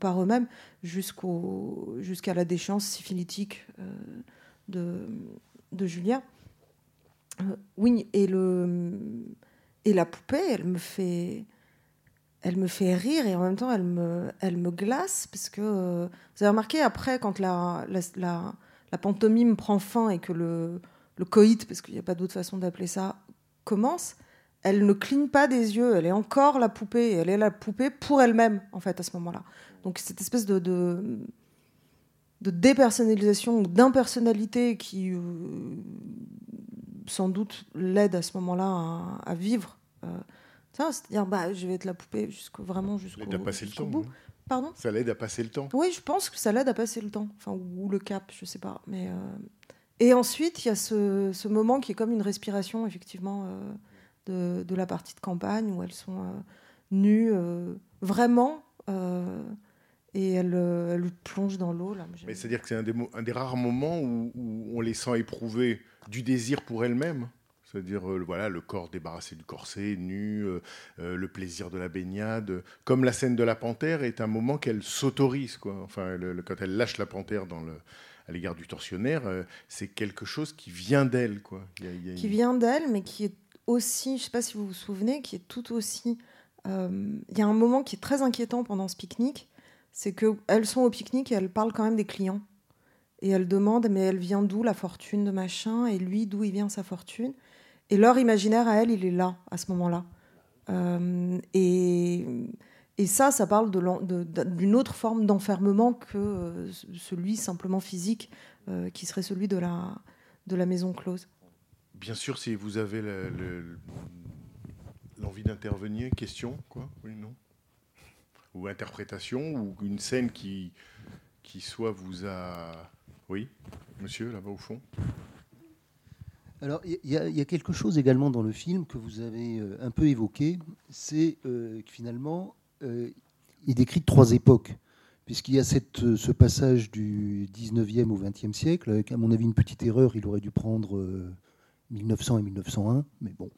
par eux-mêmes jusqu'à la déchéance syphilitique de, de Julia. Oui, et, le, et la poupée, elle me fait, elle me fait rire et en même temps, elle me, elle me glace parce que euh, vous avez remarqué après, quand la, la, la, pantomime prend fin et que le, le coït, parce qu'il n'y a pas d'autre façon d'appeler ça, commence, elle ne cligne pas des yeux, elle est encore la poupée, elle est la poupée pour elle-même, en fait, à ce moment-là. Donc cette espèce de, de, dépersonnalisation ou d'impersonnalité qui, euh, sans doute, l'aide à ce moment-là à vivre. Euh, ça, C'est-à-dire, bah, je vais être la poupée jusqu'au, vraiment jusqu'au, l'aide à passer le jusqu'au temps. bout. hein. Pardon? Ça l'aide à passer le temps. oui, je pense que ça l'aide à passer le temps, enfin ou le cap, je sais pas. Mais euh, et ensuite il y a ce, ce moment qui est comme une respiration effectivement euh, de, de la partie de campagne où elles sont euh, nues vraiment et elles, elles plongent dans l'eau là. Mais c'est-à-dire que c'est un des, mo- un des rares moments où, où on les sent éprouver du désir pour elles-mêmes? C'est-à-dire euh, voilà, le corps débarrassé du corset, nu, euh, euh, le plaisir de la baignade. Comme la scène de la panthère est un moment qu'elle s'autorise. quoi. Enfin, le- le- quand elle lâche la panthère dans le, à l'égard du tortionnaire, c'est quelque chose qui vient d'elle. quoi. Il y a- il y a qui vient d'elle, mais qui est aussi, je sais pas si vous vous souvenez, qui est tout aussi. Il y a un moment qui est très inquiétant pendant ce pique-nique, c'est que elles sont au pique-nique et elles parlent quand même des clients. Et elles demandent, mais elle vient d'où la fortune de machin? Et lui, d'où il vient sa fortune? Et leur imaginaire à elle, il est là, à ce moment-là. Euh, et, ça, ça parle d'une autre forme d'enfermement que euh, celui simplement physique, euh, qui serait celui de la, de la maison close. Bien sûr, si vous avez le- le- l'envie d'intervenir, question, quoi Oui, non Ou interprétation, ou une scène qui, qui soit vous a... Oui, monsieur, là-bas au fond Alors, il y, a- quelque chose également dans le film que vous avez euh, un peu évoqué, c'est euh, que finalement, euh, il décrit trois époques, puisqu'il y a cette, ce passage du 19e au 20e siècle, avec à mon avis une petite erreur, il aurait dû prendre euh, 1900 et 1901, mais bon,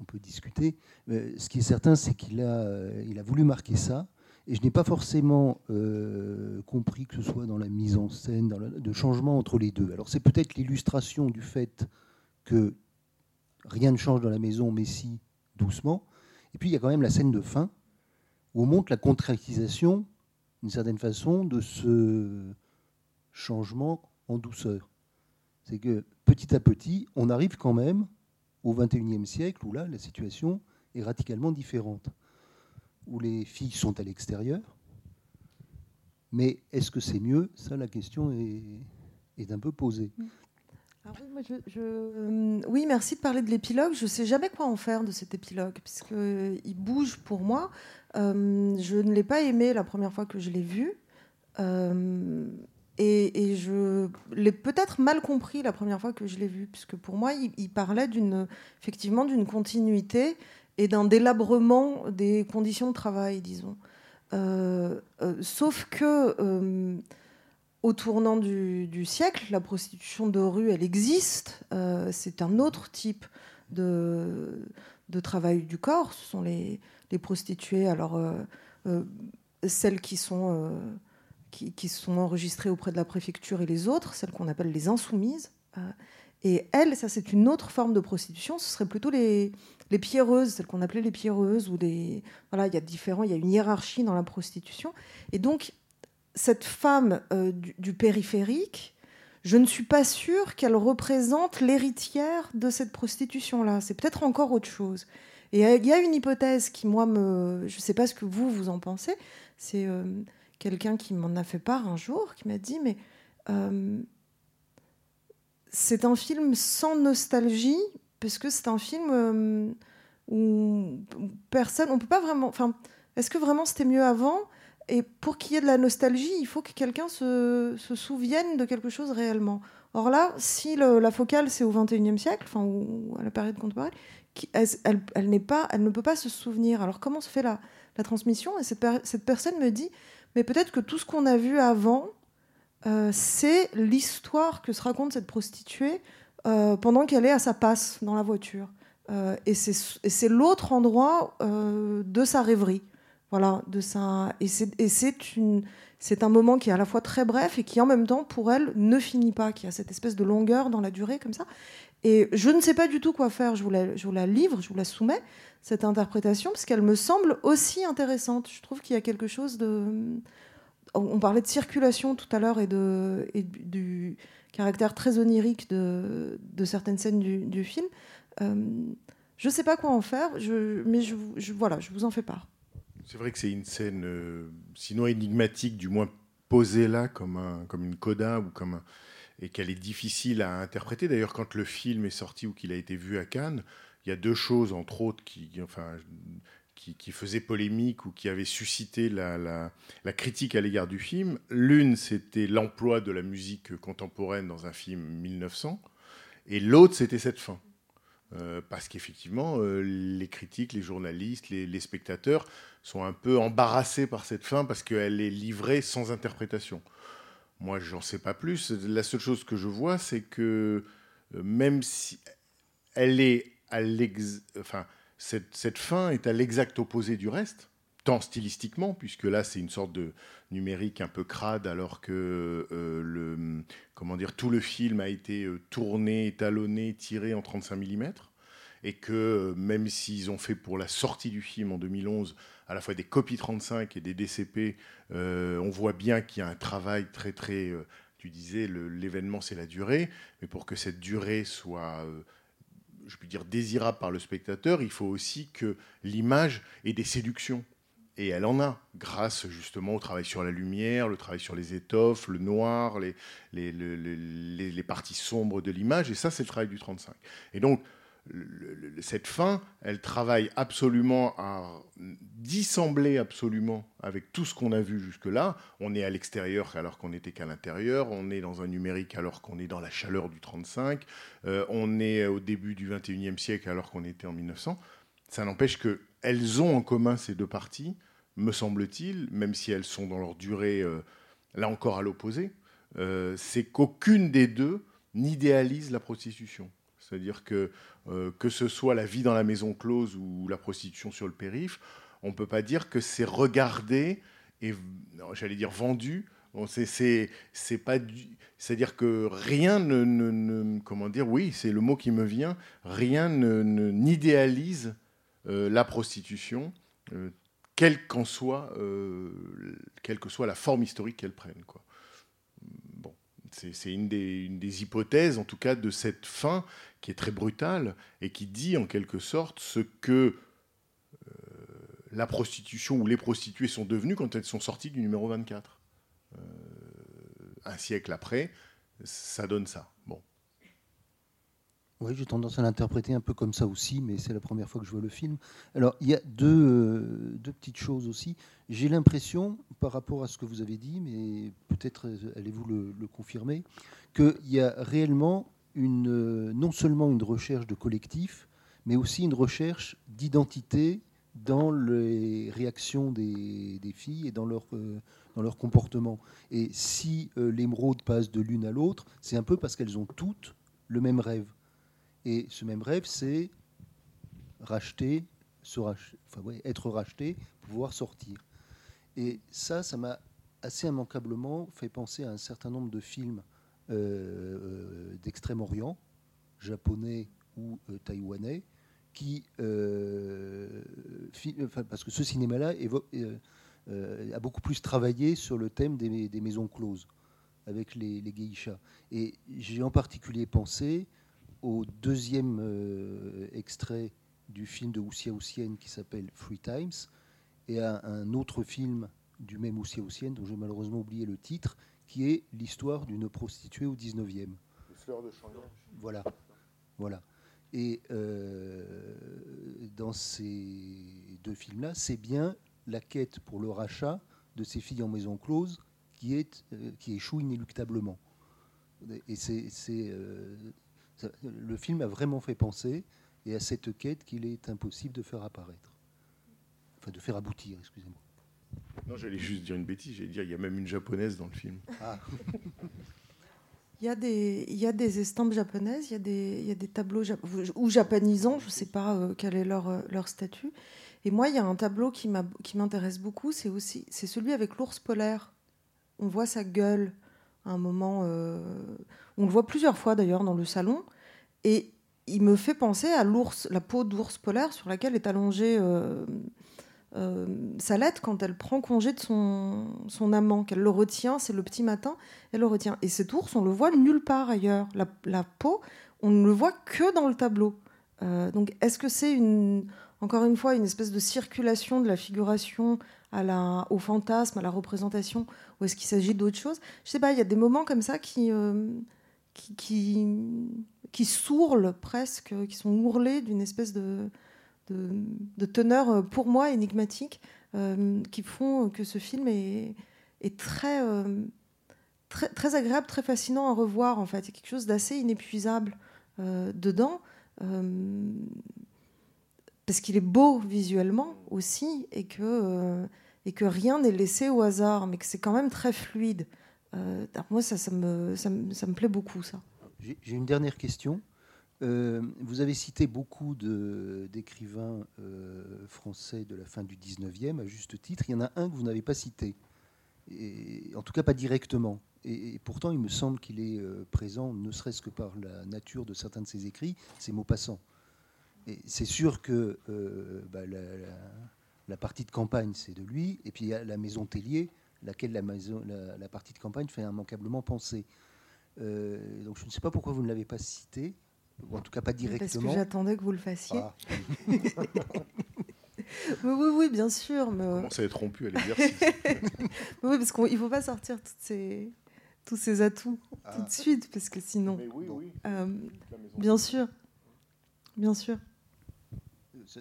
on peut discuter. Ce qui est certain, c'est qu'il a, il a voulu marquer ça, et je n'ai pas forcément compris que ce soit dans la mise en scène, dans de changement entre les deux. Alors c'est peut-être l'illustration du fait que rien ne change dans la maison, mais si doucement. Et puis il y a quand même la scène de fin où on montre la concrétisation, d'une certaine façon, de ce changement en douceur. C'est que petit à petit, on arrive quand même au XXIe siècle où là, la situation est radicalement différente, où les filles sont à l'extérieur. Mais est-ce que c'est mieux? Ça, la question est, est un peu posée. Je- euh, oui, merci de parler de l'épilogue. Je ne sais jamais quoi en faire de cet épilogue, puisqu'il bouge pour moi. Euh, je ne l'ai pas aimé la première fois que je l'ai vu. Euh, et, je l'ai peut-être mal compris la première fois que je l'ai vu, puisque pour moi, il, il parlait effectivement d'une continuité et d'un délabrement des conditions de travail, disons. Euh, euh, sauf que euh, au tournant du, siècle, la prostitution de rue, elle existe. Euh, c'est un autre type de, travail du corps. Ce sont les, prostituées, alors euh, euh, celles qui sont, qui, sont enregistrées auprès de la préfecture et les autres, celles qu'on appelle les insoumises. Et elles, ça c'est une autre forme de prostitution. Ce serait plutôt les, les pierreuses, celles qu'on appelait les pierreuses ou les voilà, il y a différents, il y a une hiérarchie dans la prostitution. Et donc cette femme euh, du, périphérique, je ne suis pas sûre qu'elle représente l'héritière de cette prostitution-là. C'est peut-être encore autre chose. Et euh, il y a une hypothèse qui, moi, me... je ne sais pas ce que vous, vous en pensez. C'est euh, quelqu'un qui m'en a fait part un jour, qui m'a dit, mais c'est un film sans nostalgie, parce que c'est un film où personne... On peut pas vraiment... Enfin, est-ce que vraiment c'était mieux avant? Et pour qu'il y ait de la nostalgie, il faut que quelqu'un se, souvienne de quelque chose réellement. Or là, si la focale c'est au XXIe siècle, enfin ou à la période contemporaine, elle, elle- elle pas, elle ne peut pas se souvenir. Alors comment se fait la, transmission? Et cette, per- cette personne me dit, mais peut-être que tout ce qu'on a vu avant, euh, c'est l'histoire que se raconte cette prostituée euh, pendant qu'elle est à sa passe dans la voiture. Euh, et c'est l'autre endroit de sa rêverie. Voilà, de sa... Et c'est un moment qui est à la fois très bref et qui en même temps, pour elle, ne finit pas, qui a cette espèce de longueur dans la durée comme ça. Et je ne sais pas du tout quoi faire. Je vous la, livre, je vous la soumets, cette interprétation, parce qu'elle me semble aussi intéressante. Je trouve qu'il y a quelque chose de... On parlait de circulation tout à l'heure et, de, et du, caractère très onirique de, certaines scènes du, film. Euh, je ne sais pas quoi en faire, mais voilà, je vous en fais part. C'est vrai que c'est une scène, euh, sinon énigmatique, du moins posée là comme, un, comme une coda ou comme et qu'elle est difficile à interpréter. D'ailleurs, quand le film est sorti ou qu'il a été vu à Cannes, il y a deux choses, entre autres, qui, faisaient polémique ou qui avaient suscité la critique à l'égard du film. L'une, c'était l'emploi de la musique contemporaine dans un film 1900, et l'autre, c'était cette fin. Euh, parce qu'effectivement, euh, les critiques, les journalistes, les, spectateurs sont un peu embarrassés par cette fin parce qu'elle est livrée sans interprétation. Moi, j'en sais pas plus. La seule chose que je vois, c'est que euh, même si elle est à l'ex... Enfin, cette fin est à l'exact opposé du reste, tant stylistiquement, puisque là, c'est une sorte de numérique un peu crade, alors que euh, le, comment dire, tout le film a été euh, tourné, étalonné, tiré en 35 mm, et que euh, même s'ils ont fait pour la sortie du film en 2011 à la fois des copies 35 et des DCP, on voit bien qu'il y a un travail très très... tu disais, l'événement, c'est la durée, mais pour que cette durée soit... je puis dire désirable par le spectateur, il faut aussi que l'image ait des séductions. Et elle en a, grâce justement au travail sur la lumière, le travail sur les étoffes, le noir, les, les, le- le- les- les parties sombres de l'image. Et ça, c'est le travail du 35. Et donc, cette fin, elle travaille absolument à dissembler absolument avec tout ce qu'on a vu jusque-là. On est à l'extérieur alors qu'on n'était qu'à l'intérieur. On est dans un numérique alors qu'on est dans la chaleur du 35. Euh, on est au début du 21e siècle alors qu'on était en 1900. Ça n'empêche qu'elles ont en commun ces deux parties, me semble-t-il, même si elles sont dans leur durée, euh, là encore à l'opposé, euh, c'est qu'aucune des deux n'idéalise la prostitution. C'est-à-dire que euh, que ce soit la vie dans la maison close ou la prostitution sur le périph', on ne peut pas dire que c'est regardé et, j'allais dire, vendu Bon, c'est, pas c'est-à-dire que rien ne, ne- ne- comment dire, oui, c'est le mot qui me vient, rien n'idéalise la prostitution, euh, quelle qu'en soit, euh, quelle que soit la forme historique qu'elle prenne, quoi. Bon, c'est, une, des, hypothèses, en tout cas, de cette fin qui est très brutale et qui dit en quelque sorte ce que euh, la prostitution ou les prostituées sont devenues quand elles sont sorties du numéro 24 un siècle après, ça donne ça. Bon. Oui, j'ai tendance à l'interpréter un peu comme ça aussi, mais c'est la première fois que je vois le film. Alors, il y a deux, euh, deux petites choses aussi. J'ai l'impression, par rapport à ce que vous avez dit, mais peut-être euh, allez-vous le, confirmer, qu'il y a réellement une, euh, non seulement une recherche de collectif, mais aussi une recherche d'identité dans les réactions des, filles et dans leur, dans leur comportement. Et si l'émeraude passe de l'une à l'autre, c'est un peu parce qu'elles ont toutes le même rêve. Et ce même rêve, c'est racheter, se être racheté, pouvoir sortir. Et ça, ça m'a assez immanquablement fait penser à un certain nombre de films euh, d'Extrême-Orient, japonais ou euh, taïwanais, qui, euh, parce que ce cinéma-là euh, euh, a beaucoup plus travaillé sur le thème des, des maisons closes avec les, les geishas. Et j'ai en particulier pensé au deuxième euh, extrait du film de Wuxia Wuxian qui s'appelle Free Times et à un autre film du même Wuxia Wuxian dont j'ai malheureusement oublié le titre qui est l'histoire d'une prostituée au 19e. Voilà. voilà. Et euh, dans ces deux films-là, c'est bien la quête pour le rachat de ces filles en maison close qui, est, euh, qui échoue inéluctablement. Et c'est, euh, le film a vraiment fait penser et à cette quête qu'il est impossible de faire apparaître. Enfin, de faire aboutir, excusez-moi. Non, j'allais juste dire une bêtise. J'allais dire, il y a même une japonaise dans le film. Ah, Il y, a des, il y a des estampes japonaises, il y a des, il y a des tableaux ou japonisants, je ne sais pas euh, quel est leur, euh, leur statut. Et moi, il y a un tableau qui m'intéresse beaucoup, c'est aussi c'est celui avec l'ours polaire. On voit sa gueule un moment, euh, on le voit plusieurs fois d'ailleurs dans le salon, et il me fait penser à l'ours, la peau d'ours polaire sur laquelle est allongée euh, euh, Salette quand elle prend congé de son, son amant, qu'elle le retient, c'est le petit matin, elle le retient. Et cet ours, on le voit nulle part ailleurs. La, peau, on ne le voit que dans le tableau. Donc, est-ce que c'est encore une fois une espèce de circulation de la figuration au fantasme, à la représentation, ou est-ce qu'il s'agit d'autre chose? Je sais pas. Il y a des moments comme ça qui, euh, qui, qui, qui sourlent presque, qui sont ourlés d'une espèce de, de, teneur euh, pour moi énigmatique, euh, qui font que ce film est, est très, très, très agréable, très fascinant à revoir. En fait, il y a quelque chose d'assez inépuisable dedans. parce qu'il est beau visuellement aussi et que, et que rien n'est laissé au hasard, mais que c'est quand même très fluide. Euh, moi, ça, ça, me, ça, me, ça me plaît beaucoup, ça. J'ai une dernière question. Euh, vous avez cité beaucoup d'écrivains euh, français de la fin du 19e, à juste titre. Il y en a un que vous n'avez pas cité, et, en tout cas pas directement. Et, pourtant, il me semble qu'il est présent, ne serait-ce que par la nature de certains de ses écrits, c'est Maupassant. C'est sûr que bah, la partie de campagne, c'est de lui, et puis il y a la maison Tellier, laquelle la, maison, la, la partie de campagne fait immanquablement penser. Euh, donc je ne sais pas pourquoi vous ne l'avez pas cité, ou en tout cas pas Parce que directement. j'attendais que vous le fassiez. Ah, Oui, oui, oui, bien sûr. Mais, Comment ça être rompu à l'exercice oui, parce qu'il ne faut pas sortir toutes ces, tous ces atouts tout Ah. de suite, parce que sinon. Mais oui, oui. Euh, bien sûr. Bien sûr.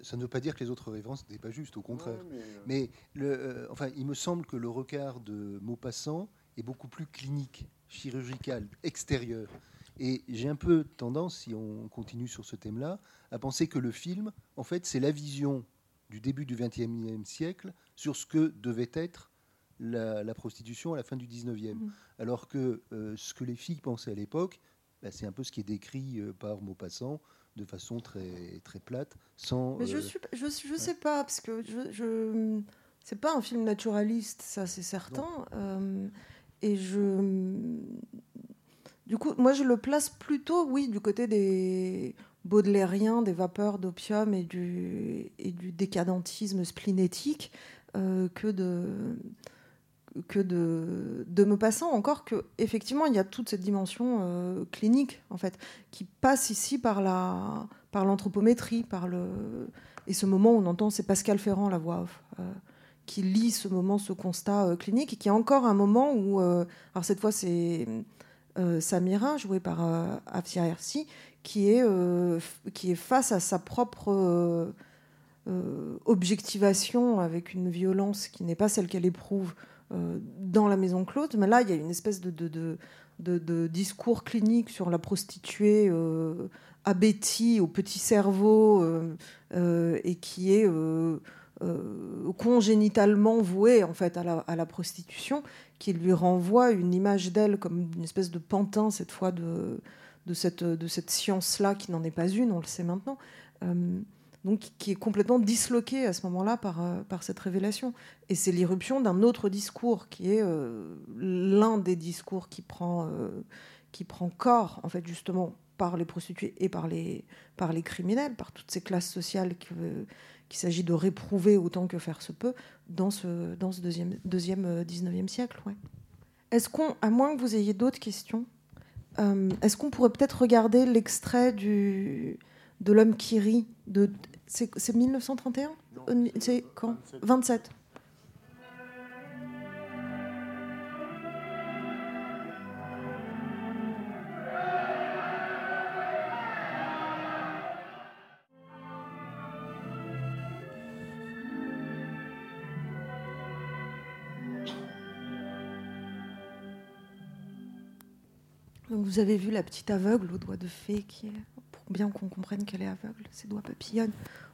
Ça, ne veut pas dire que les autres références n'étaient pas justes, au contraire. Ouais, mais, euh, Mais le, euh, enfin, il me semble que le regard de Maupassant est beaucoup plus clinique, chirurgical, extérieur. Et j'ai un peu tendance, si on continue sur ce thème-là, à penser que le film, en fait, c'est la vision du début du XXe siècle sur ce que devait être la, la prostitution à la fin du XIXe. Mhm. Alors que euh, ce que les filles pensaient à l'époque, bah, c'est un peu ce qui est décrit euh, par Maupassant de façon très, très plate, sans... Mais je euh, suis, je, je sais pas, parce que je, je c'est pas un film naturaliste, ça c'est certain. Euh, Et je. Du coup, moi, je le place plutôt, oui, du côté des baudelairiens, des vapeurs d'opium et du, et du décadentisme splénétique euh, que de que de, de me passant encore que effectivement il y a toute cette dimension euh, clinique en fait qui passe ici par la par l'anthropométrie par le et ce moment on entend c'est Pascal Ferrand la voix off euh, qui lit ce moment ce constat euh, clinique et qui est encore un moment où alors cette fois c'est Samira jouée par Afia Hersi qui est qui est face à sa propre objectivation avec une violence qui n'est pas celle qu'elle éprouve dans la maison close. Mais là, il y a une espèce de, discours clinique sur la prostituée euh, abétie au petit cerveau euh, euh, et qui est euh, euh, congénitalement vouée en fait à la, prostitution, qui lui renvoie une image d'elle comme une espèce de pantin cette fois de cette science-là qui n'en est pas une, on le sait maintenant. Donc qui est complètement disloqué à ce moment-là par, euh, par cette révélation. Et c'est l'irruption d'un autre discours qui est euh, l'un des discours qui prend, euh, qui prend corps, en fait, justement, par les prostituées et par les, par les criminels, par toutes ces classes sociales qu'il s'agit de réprouver autant que faire se peut dans ce, dans ce deuxième, deuxième euh, 19e siècle. Ouais. Est-ce qu'on, à moins que vous ayez d'autres questions, est-ce qu'on pourrait peut-être regarder l'extrait du, de l'homme qui rit de, c'est, c'est 1931 Euh, C'est quand 27. Donc vous avez vu la petite aveugle aux doigts de fée qui est, bien qu'on comprenne qu'elle est aveugle, ses doigts papillonnent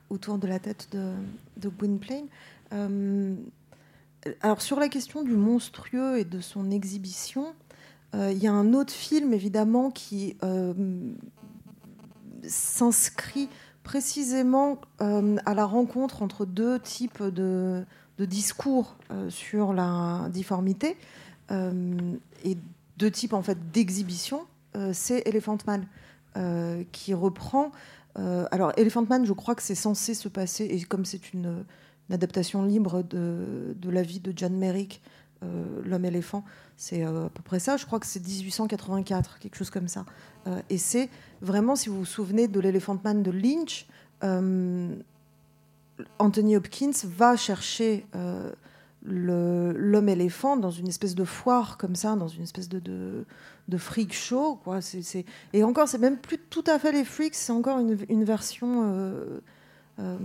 autour de la tête de, de Gwynplaine. Euh, alors sur la question du monstrueux et de son exhibition, euh, il y a un autre film évidemment qui euh, s'inscrit précisément à la rencontre entre deux types de, de discours sur la difformité et deux types en fait d'exhibition. C'est Elephant Man euh, qui reprend. euh, alors Elephant Man, je crois que c'est censé se passer et comme c'est une, adaptation libre de, la vie de John Merrick, euh, l'homme éléphant, c'est à peu près ça. Je crois que c'est 1884, quelque chose comme ça. Et c'est vraiment, si vous vous souvenez de l'Elephant Man de Lynch, Anthony Hopkins va chercher l'homme éléphant dans une espèce de foire comme ça, dans une espèce de, de freak show. Quoi. C'est- Et encore, c'est même plus tout à fait les freaks, c'est encore une, une version euh, euh,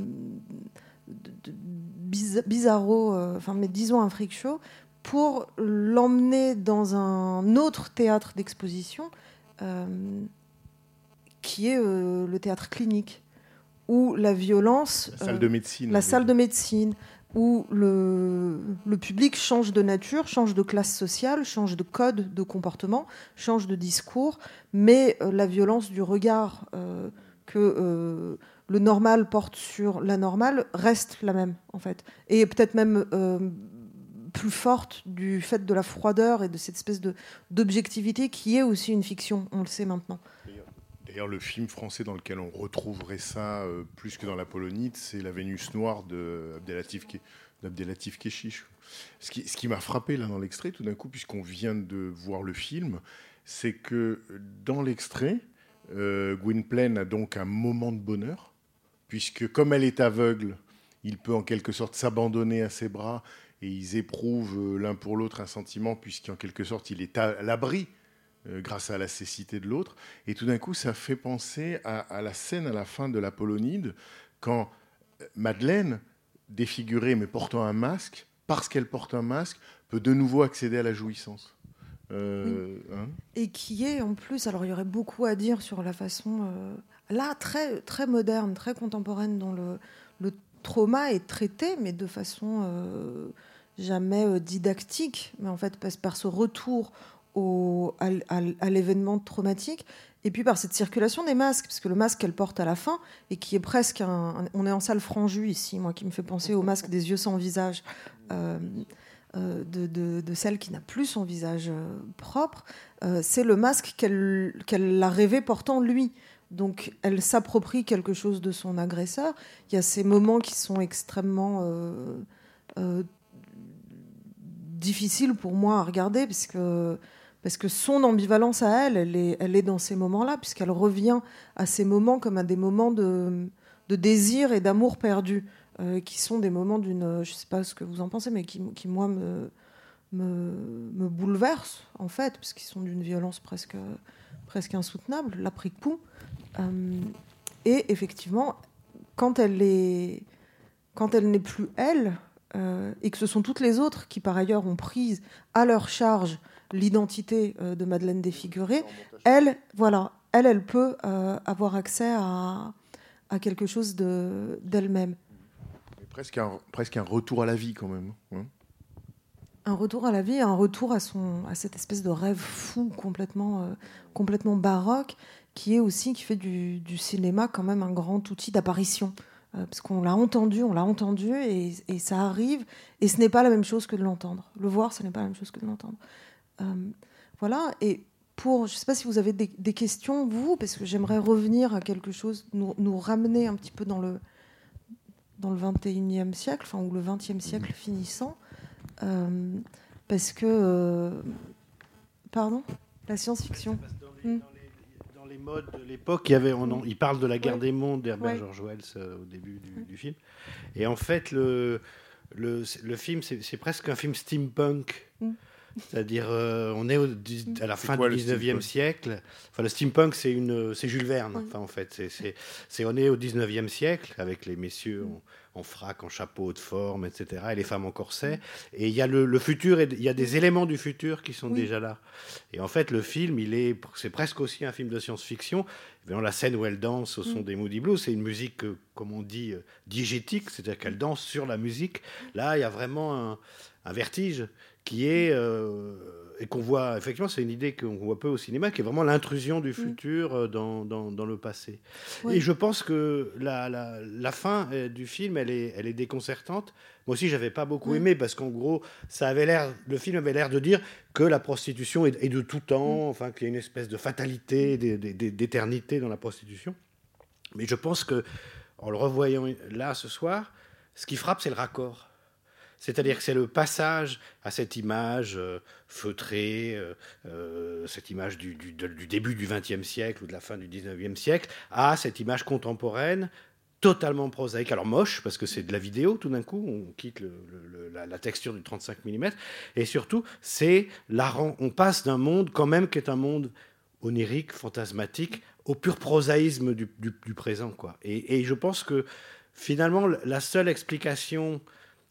bizarro, euh, enfin, mais disons un freak show, pour l'emmener dans un autre théâtre d'exposition qui est le théâtre clinique, où la violence. La salle de médecine. la salle de médecine, où le, public change de nature, change de classe sociale, change de code de comportement, change de discours, mais euh, la violence du regard euh, que euh, le normal porte sur la normale reste la même, en fait. Et peut-être même plus forte du fait de la froideur et de cette espèce d'objectivité qui est aussi une fiction, on le sait maintenant. D'ailleurs, le film français dans lequel on retrouverait ça euh, plus que dans la Polonite, c'est La Vénus noire d'Abdelatif Keshish. Ce qui, m'a frappé là dans l'extrait, tout d'un coup, puisqu'on vient de voir le film, c'est que dans l'extrait, euh, Gwynplaine a donc un moment de bonheur, puisque comme elle est aveugle, il peut en quelque sorte s'abandonner à ses bras et ils éprouvent euh, l'un pour l'autre un sentiment, puisqu'en quelque sorte il est à l'abri grâce à la cécité de l'autre. Et tout d'un coup, ça fait penser à, à la scène à la fin de l'Apollonide, quand euh, Madeleine, défigurée mais portant un masque, parce qu'elle porte un masque, peut de nouveau accéder à la jouissance. Euh, hein Et qui est en plus, alors il y aurait beaucoup à dire sur la façon, euh, là, très, très moderne, très contemporaine, dont le, le trauma est traité, mais de façon euh, jamais euh, didactique, mais en fait par, par ce retour à, l'événement traumatique, et puis par cette circulation des masques, parce que le masque qu'elle porte à la fin, et qui est presque un... on est en salle franjue ici, moi, qui me fait penser au masque des yeux sans visage. Euh, euh, de, celle qui n'a plus son visage euh, propre, c'est le masque qu'elle qu'elle a rêvé portant lui. Donc elle s'approprie quelque chose de son agresseur. Il y a ces moments qui sont extrêmement difficiles pour moi à regarder parce que, parce que son ambivalence à elle, elle est, dans ces moments-là, puisqu'elle revient à ces moments comme à des moments de, désir et d'amour perdu, euh, qui sont des moments d'une, je ne sais pas ce que vous en pensez, mais qui, moi, me, me, bouleversent, en fait, parce qu'ils sont d'une violence presque, insoutenable, l'après-coup. Euh, et effectivement, quand elle est, quand elle n'est plus elle, euh, et que ce sont toutes les autres qui par ailleurs ont pris à leur charge l'identité euh, de Madeleine défigurée, elle, voilà, elle, elle peut euh, avoir accès à, à quelque chose de- d'elle-même. Presque un, presque un retour à la vie quand même. hein? Un retour à la vie, un retour à, son, à cette espèce de rêve fou complètement, euh, complètement baroque, qui est aussi, qui fait du, du cinéma quand même un grand outil d'apparition. Euh, parce qu'on l'a entendu, on l'a entendu, et, et ça arrive, et ce n'est pas la même chose que de l'entendre. Le voir, ce n'est pas la même chose que de l'entendre. Euh, voilà, et pour, je ne sais pas si vous avez des, des questions, vous, parce que j'aimerais revenir à quelque chose, nous, nous ramener un petit peu dans le, dans le 21e siècle, enfin, ou le 20e siècle finissant. Euh, parce que. euh, pardon? La science-fiction. Dans les, Mm. dans les- modes de l'époque, il, y avait, on il parle de la guerre Ouais. des mondes d'Herbert Ouais. George Wells euh, au début du, du film. Et en fait, le, le, le film, c'est c'est presque un film steampunk. Mm. C'est-à-dire, euh, on est au dix- à la fin quoi, du le 19e steampunk siècle. Enfin, le steampunk, c'est une, c'est Jules Verne. Ouais. Enfin, en fait, c'est, on est au 19e siècle avec les messieurs en, en frac, en chapeau de forme, etc. Et les femmes en corset. Et il y a le, le futur, et il y a des éléments du futur qui sont Oui. déjà là. Et en fait, le film, il est, c'est presque aussi un film de science-fiction. Dans la scène où elle danse au son Mm. des Moody Blues, c'est une musique, euh, comme on dit, euh, diégétique, c'est-à-dire qu'elle danse sur la musique. Là, il y a vraiment un, un vertige qui est euh, et qu'on voit effectivement, c'est une idée qu'on voit peu au cinéma, qui est vraiment l'intrusion du futur euh, dans, dans, dans le passé. Ouais. Et je pense que la, la, la fin euh, du film, elle est, elle est déconcertante. Moi aussi, j'avais pas beaucoup aimé parce qu'en gros, ça avait l'air, le film avait l'air de dire que la prostitution est, est de tout temps, enfin qu'il y a une espèce de fatalité, d'é- d'é- d'éternité dans la prostitution. Mais je pense que, en le revoyant là ce soir, ce qui frappe, c'est le raccord. C'est-à-dire que c'est le passage à cette image euh, feutrée, euh, euh, cette image du, début du XXe siècle ou de la fin du XIXe siècle, à cette image contemporaine totalement prosaïque. Alors moche, parce que c'est de la vidéo tout d'un coup, on quitte la, texture du 35 mm, et surtout, c'est la on passe d'un monde quand même qui est un monde onirique, fantasmatique, au pur prosaïsme du, présent. Quoi. Et je pense que finalement, la seule explication,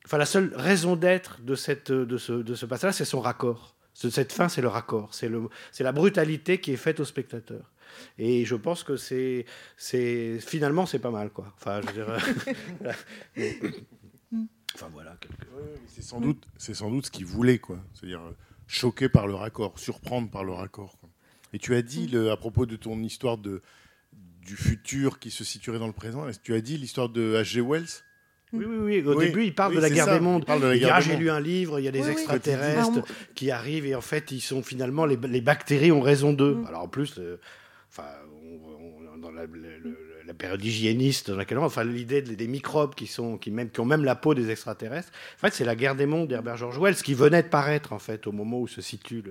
enfin la seule raison d'être de, cette, de ce, de ce passage, c'est son raccord. Ce- Cette fin, c'est le raccord, c'est le- c'est la brutalité qui est faite au spectateur. Et je pense que c'est, c'est finalement, c'est pas mal, quoi. Enfin, je veux dire, euh, enfin voilà. quelque- Ouais, ouais, mais C'est sans doute, c'est sans doute ce qu'il voulait, quoi. C'est-à-dire euh, choquer par le raccord, surprendre par le raccord. quoi. Et tu as dit, le- à propos de ton histoire de du futur qui se situerait dans le présent, tu as dit l'histoire de H.G. Wells? Oui, oui, oui. Au Oui, début, il parle oui, de la guerre ça, des mondes. il parle de la Il dit, guerre ah, j'ai lu un livre, il y a des Oui, extraterrestres Alors, qui arrivent et en fait, ils sont finalement les, les bactéries ont raison d'eux. Mm. Alors en plus, le- enfin, on- on- dans la, le- le- la période hygiéniste dans laquelle on, enfin, l'idée des, des microbes qui sont, qui même, qui ont même la peau des extraterrestres. En fait, c'est la guerre des mondes d'Herbert George Wells qui venait de paraître en fait au moment où se situe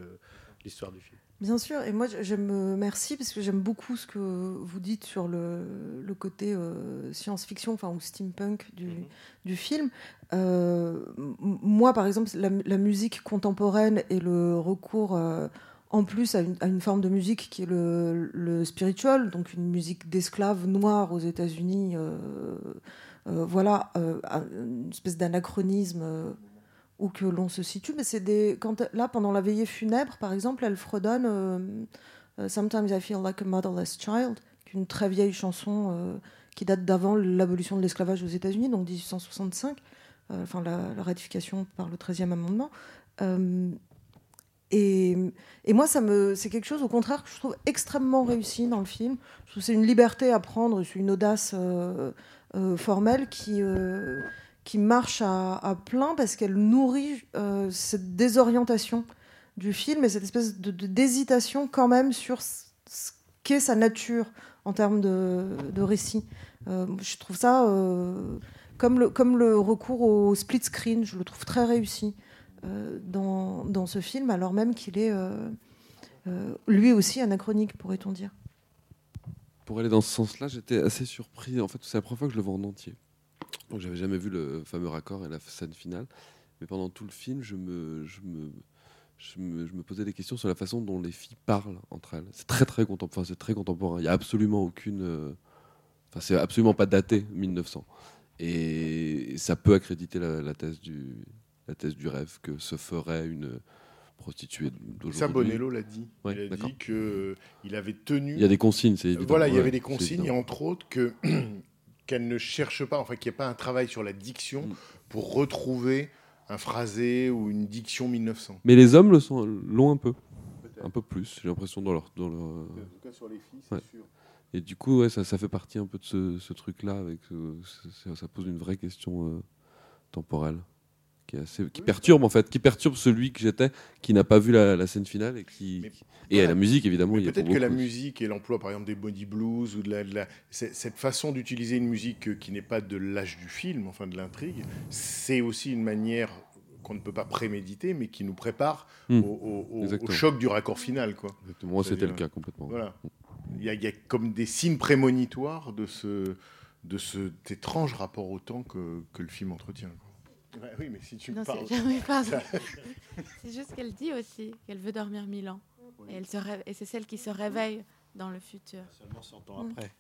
l'histoire du film. Bien sûr, et moi je- euh, merci parce que j'aime beaucoup ce que vous dites sur le, le côté euh, science-fiction, enfin ou steampunk du, Mhm. du film. Euh, moi, par exemple, la, la musique contemporaine et le recours euh, en plus à une, à une forme de musique qui est le, le spiritual, donc une musique d'esclaves noirs aux États-Unis. voilà, un- une espèce d'anachronisme. Où que l'on se situe. Mais c'est des quand là pendant la veillée funèbre, par exemple, elle fredonne euh, euh, Sometimes I feel like a motherless child, une très vieille chanson euh, qui date d'avant l'abolition de l'esclavage aux États-Unis, donc 1865, euh, enfin la, ratification par le 13e amendement. Et, et moi, ça me, c'est quelque chose, au contraire, que je trouve extrêmement réussi dans le film. Je trouve c'est une liberté à prendre, c'est une audace formelle qui, qui marche à, plein parce qu'elle nourrit euh, cette désorientation du film et cette espèce de d'hésitation quand même sur ce qu'est sa nature en termes de, récit. Euh, je trouve ça euh, comme, le, comme le recours au split screen, je le trouve très réussi dans, dans ce film, alors même qu'il est lui aussi anachronique, pourrait-on dire. Pour aller dans ce sens-là, j'étais assez surpris. En fait, c'est la première fois que je le vois en entier. Donc, j'avais jamais vu le fameux raccord et la scène finale. Mais pendant tout le film, je me, je me, je me, je me posais des questions sur la façon dont les filles parlent entre elles. C'est très, très contemporain. C'est très contemporain. Il n'y a absolument aucune. euh, Enfin, c'est absolument pas daté 1900. Et ça peut accréditer la, la thèse du, la thèse du rêve que se ferait une prostituée d'aujourd'hui. Ça, Bonello l'a dit. Ouais, il a d'accord. dit qu'il avait tenu. Il y a des consignes, c'est évident. Voilà, il y Ouais, avait des c'est consignes, et évident. entre autres que qu'elle ne cherche pas, enfin qu'il n'y ait pas un travail sur la diction Mm. pour retrouver un phrasé ou une diction 1900. Mais les hommes le sont l'ont un peu, un peu plus. J'ai l'impression dans leur, dans leur. En tout cas sur les filles, Ouais. sûr. Et du coup, ouais, ça, ça fait partie un peu de ce, ce truc-là. Avec, euh, ça, ça pose une vraie question euh, temporelle qui est assez, qui perturbe en fait, qui perturbe celui que j'étais, qui n'a pas vu la, la scène finale et qui. Mais et voilà. la musique évidemment. Peut-être que la musique et l'emploi, par exemple, des body blues ou de la, de la- c'est- cette façon d'utiliser une musique qui n'est pas de l'âge du film, enfin de l'intrigue, c'est aussi une manière qu'on ne peut pas préméditer, mais qui nous prépare Hmm. au, choc du raccord final, quoi. Exactement. Moi, c'était le cas complètement. Voilà. Il y, a, il y a comme des signes prémonitoires de ce de cet étrange rapport au temps que, que le film entretient. quoi. Oui, mais si tu me Non, parles. c'est jamais pas ça. C'est juste qu'elle dit aussi qu'elle veut dormir mille ans. Et, elle se rêve- et c'est celle qui se réveille dans le futur. Seulement 100 ans après.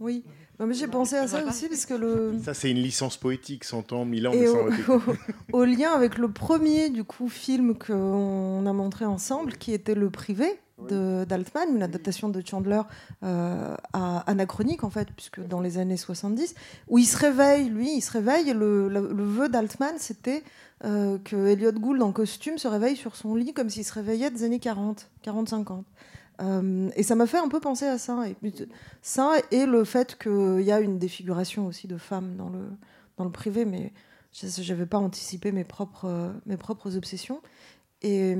Oui, Non, mais j'ai pensé à ça aussi parce que le. Ça, c'est une licence poétique, 100 ans, 1000 ans, Et mais sans au, au- au lien avec le premier du coup film qu'on a montré ensemble, qui était le privé d'Altman, une adaptation de Chandler euh, à anachronique en fait, puisque dans les années 70, où il se réveille, lui, il se réveille, et le, le, le vœu d'Altman, c'était euh, que Elliot Gould en costume se réveille sur son lit comme s'il se réveillait des années 40, 40-50. Euh, et ça m'a fait un peu penser à ça. Et, ça et le fait qu'il y a une défiguration aussi de femmes dans le, dans le privé, mais je n'avais pas anticipé mes propres, mes propres obsessions. Et,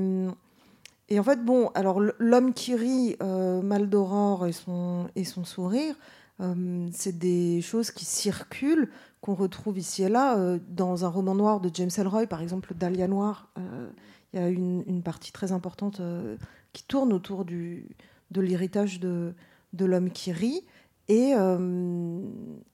et en fait, bon, alors l'homme qui rit, euh, Mal d'Aurore et son, sourire, euh, c'est des choses qui circulent, qu'on retrouve ici et là. euh, dans un roman noir de James Ellroy, par exemple, Dahlia Noir, euh, il y a une, partie très importante qui tourne autour du, de l'héritage de, de l'homme qui rit. Et,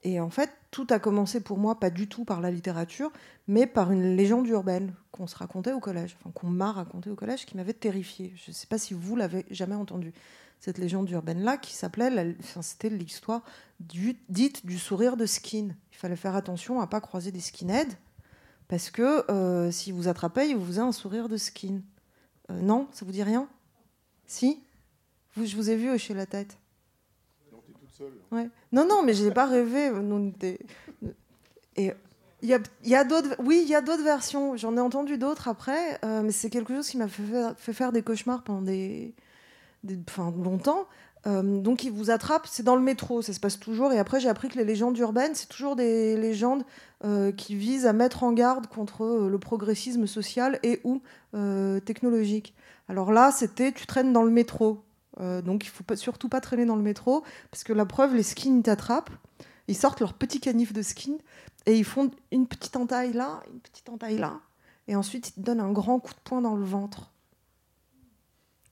et en fait, tout a commencé pour moi, pas du tout par la littérature, mais par une légende urbaine qu'on se racontait au collège, enfin qu'on m'a racontée au collège, qui m'avait terrifiée. Je ne sais pas si vous l'avez jamais entendue, cette légende urbaine-là, qui s'appelait, la- enfin, c'était l'histoire dite du sourire de skin. Il fallait faire attention à pas croiser des skinheads, parce que euh, si vous attrapez, il vous faisait un sourire de skin. Euh, non, ça vous dit rien? Si? Vous, Je vous ai vu hocher la tête. Non, non, mais je n'ai pas rêvé. Nous, on était- Et il y a, d'autres. Oui, il y a d'autres versions. J'en ai entendu d'autres après, euh, mais c'est quelque chose qui m'a fait faire, des cauchemars pendant des, enfin, longtemps. Euh, donc il vous attrape, c'est dans le métro, ça se passe toujours. Et après, j'ai appris que les légendes urbaines, c'est toujours des légendes euh, qui visent à mettre en garde contre euh, le progressisme social et ou euh, technologique. Alors là, c'était tu traînes dans le métro. Euh, donc il faut surtout pas traîner dans le métro, parce que la preuve, les skins t'attrapent. Ils sortent leur petit canif de skin et ils font une petite entaille là, une petite entaille là. Et ensuite, ils te donnent un grand coup de poing dans le ventre.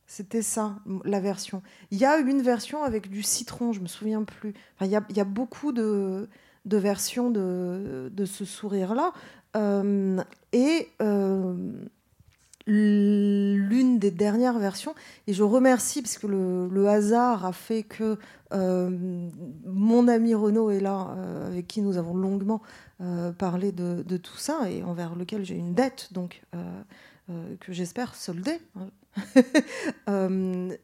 C'était ça, la version. Il y a une version avec du citron, je me souviens plus. Enfin, il, y a, beaucoup de, versions de, de ce sourire-là. Euh, et euh, l'une des dernières versions, et je remercie parce que le, hasard a fait que euh, mon ami Renaud est là, euh, avec qui nous avons longuement euh, parlé de, tout ça, et envers lequel j'ai une dette, donc que j'espère solder. hein.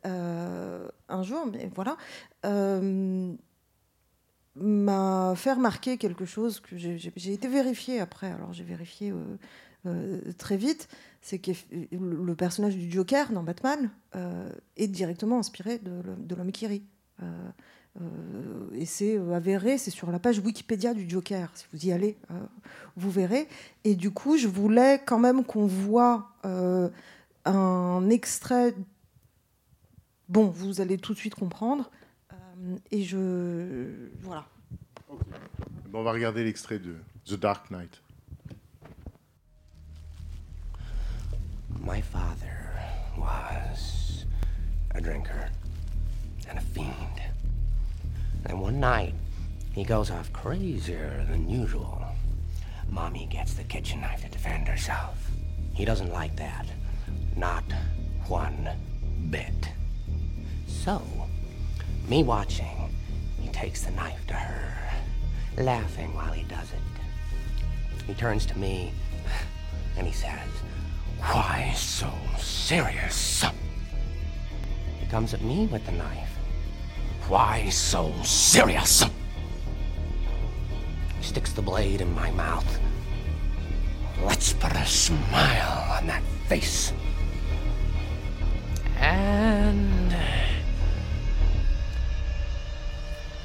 Un jour, mais voilà, m'a fait remarquer quelque chose que j'ai été vérifié après. Alors j'ai vérifié très vite, c'est que le personnage du Joker dans Batman euh, est directement inspiré de, l'homme- qui rit. Euh, Euh, et c'est avéré, c'est sur la page Wikipédia du Joker. Si vous y allez, vous verrez. Et du coup, je voulais quand même qu'on voit un extrait. Bon, vous allez tout de suite comprendre. Et je. Voilà. Bon, on va regarder l'extrait de The Dark Knight. My father was a drinker and a fiend. And one night, he goes off crazier than usual. Mommy gets the kitchen knife to defend herself. He doesn't like that. Not one bit. So, me watching, he takes the knife to her, laughing while he does it. He turns to me and he says, Why so serious? He comes at me with the knife. Why so serious? He sticks the blade in my mouth. Let's put a smile on that face. And.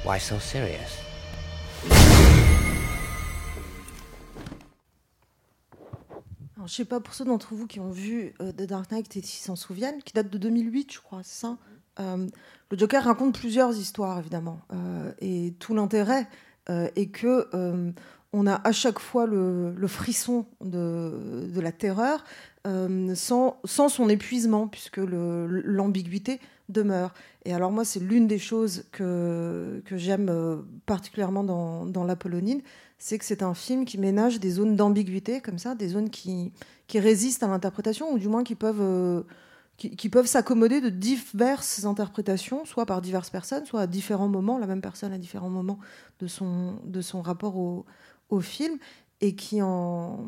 Why so serious? Je sais pas pour ceux d'entre vous qui ont vu euh, The Dark Knight et qui s'en souviennent, qui date de 2008, je crois, c'est ça. Euh, le Joker raconte plusieurs histoires, évidemment, Euh, et tout l'intérêt est que on a à chaque fois le, frisson de, la terreur sans, son épuisement, puisque l'ambiguïté demeure. Et alors moi, c'est l'une des choses que, que j'aime euh, particulièrement dans, dans l'Apollonide, c'est que c'est un film qui ménage des zones d'ambiguïté, comme ça, des zones qui, qui résistent à l'interprétation, ou du moins qui peuvent, euh, qui, peuvent s'accommoder de diverses interprétations, soit par diverses personnes, soit à différents moments, la même personne à différents moments de son, de son rapport au, au film, et qui en,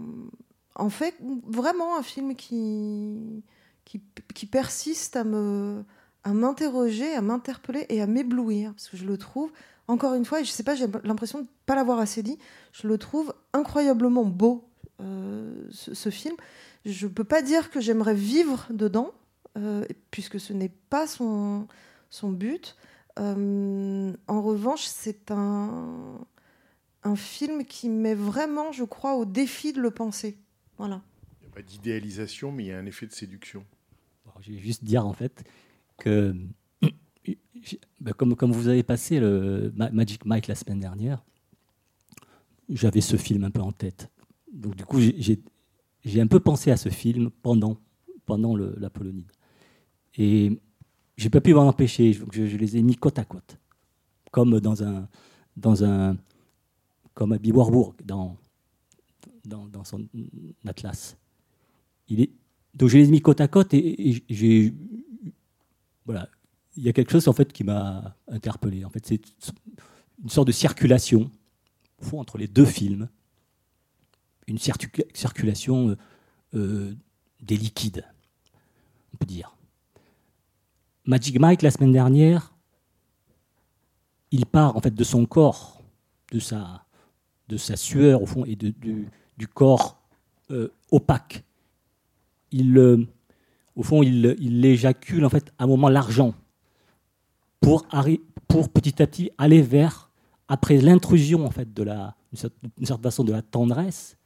fait vraiment un film qui, qui persiste à me à m'interroger, à m'interpeller et à m'éblouir, parce que je le trouve, encore une fois, et je sais pas, j'ai l'impression de ne pas l'avoir assez dit, je le trouve incroyablement beau, euh, ce, ce film. Je peux pas dire que j'aimerais vivre dedans, euh, puisque ce n'est pas son, son but. Euh, en revanche, c'est un, un film qui met vraiment, je crois, au défi de le penser. Voilà. Il n'y a pas d'idéalisation, mais il y a un effet de séduction. Je vais juste dire en fait ben, comme, vous avez passé le Ma- Magic Mike la semaine dernière, j'avais ce film un peu en tête. Donc du coup, j'ai- un peu pensé à ce film pendant, pendant le- l'Apollonide. Et j'ai pas pu m'en empêcher, je, les ai mis côte à côte, comme dans un, comme à Warburg dans, son atlas. Donc je les ai mis côte à côte et, et j'ai, voilà, il y a quelque chose en fait qui m'a interpellé. En fait, c'est une sorte de circulation entre les deux films, une circu- circulation euh, euh, des liquides, on peut dire. Magic Mike la semaine dernière, il part en fait de son corps, de sa, de sa sueur au fond et de- du, corps euh, opaque. Il, au fond, il, il éjacule en fait à un moment l'argent pour, pour petit à petit aller vers, après l'intrusion en fait de la, d'une cer- d'une certaine façon de la tendresse,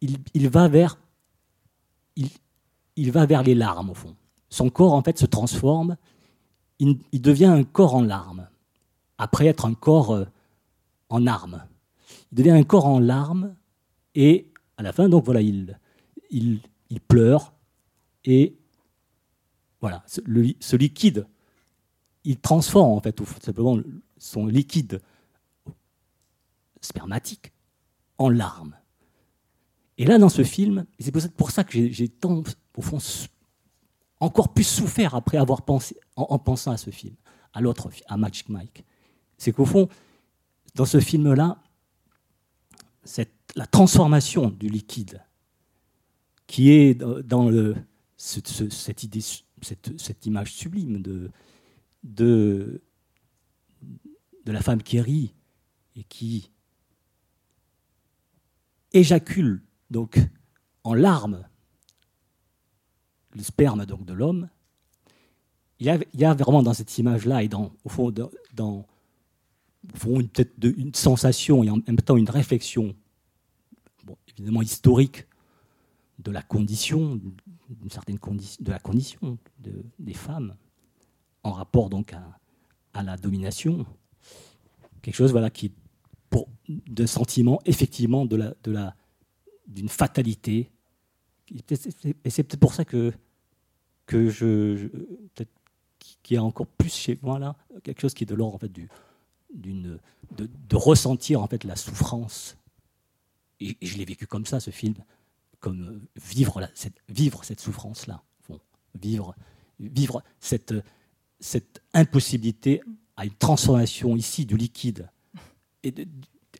il, il va vers, il, il va vers les larmes au fond. Son corps en fait se transforme, il, il devient un corps en larmes, après être un corps euh, en armes. Il devient un corps en larmes et à la fin donc voilà il, il, il pleure et voilà ce, liquide il transforme en fait tout simplement le- son liquide spermatique en larmes. Et là, dans ce film, c'est pour ça- que j'ai- tant, au fond, encore plus souffert après avoir pensé, en, en pensant à ce film, à l'autre, à Magic Mike. C'est qu'au fond, dans ce film-là, la transformation du liquide, qui est dans le, ce- ce- cette, idée, cette, cette image sublime de, de, de la femme qui rit et qui éjacule donc en larmes le sperme donc de l'homme, il y, a, il y a vraiment dans cette image-là et dans, au fond, dans, au peut-être une sensation et en même temps une réflexion, évidemment historique, de la condition, d'une certaine condition, de la condition de- des femmes en rapport donc à, à la domination. Quelque chose voilà, qui, pour, de sentiment effectivement de la, de la, d'une fatalité. Et c'est- peut-être pour ça que, que je, peut-être qu'il y a encore plus chez moi là quelque chose qui est de l'ordre en fait du, d'une, de, de ressentir en fait la souffrance. Et je l'ai vécu comme ça ce film, comme euh, vivre la- cette, vivre cette souffrance là, vivre, vivre cette, cette impossibilité à une transformation ici du liquide. Et de-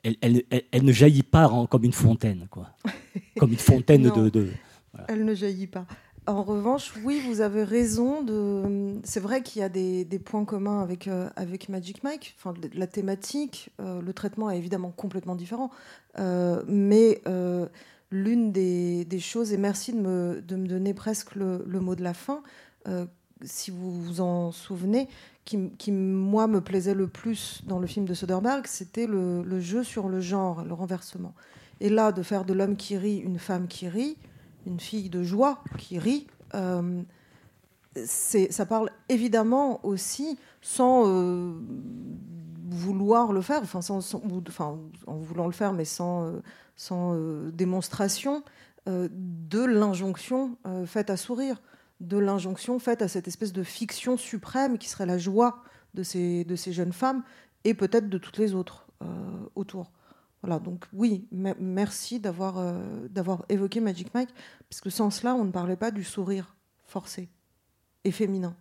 elle, elle- elle- elle ne jaillit pas en- comme une fontaine, quoi. Comme une fontaine Non. de. de- Elle ne jaillit pas. En revanche, oui, vous avez raison. De... C'est vrai qu'il y a des, des points communs avec, euh, avec Magic Mike. Enfin, la thématique, euh, le traitement est évidemment complètement différent. Euh, mais l'une des, choses, et merci de me, de me donner presque le, mot de la fin, euh, si vous vous en souvenez, qui, qui, moi, me plaisait le plus dans le film de Soderbergh, c'était le, jeu sur le genre, le renversement. Et là, de faire de l'homme qui rit une femme qui rit, une fille de joie qui rit, euh, ça parle évidemment aussi sans euh, vouloir le faire, enfin, sans, enfin, en voulant le faire, mais sans, sans euh, démonstration, euh, de l'injonction euh, faite à sourire, de l'injonction faite à cette espèce de fiction suprême qui serait la joie de ces, de ces jeunes femmes et peut-être de toutes les autres autour. Voilà, donc oui, me- merci d'avoir d'avoir évoqué Magic Mike, parce que sans cela, on ne parlait pas du sourire forcé et féminin.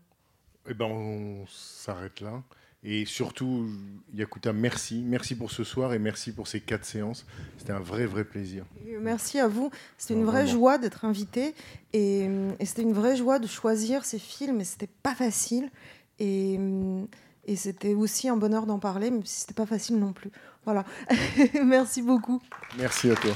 Eh ben, on s'arrête là. Et surtout, Yakuta, merci. Merci pour ce soir et merci pour ces quatre séances. C'était un vrai, vrai plaisir. Merci à vous. C'était une vraie joie d'être invité et, et c'était une vraie joie de choisir ces films. Et c'était pas facile. Et, et c'était aussi un bonheur d'en parler, même si c'était pas facile non plus. Voilà. Merci beaucoup. Merci à toi.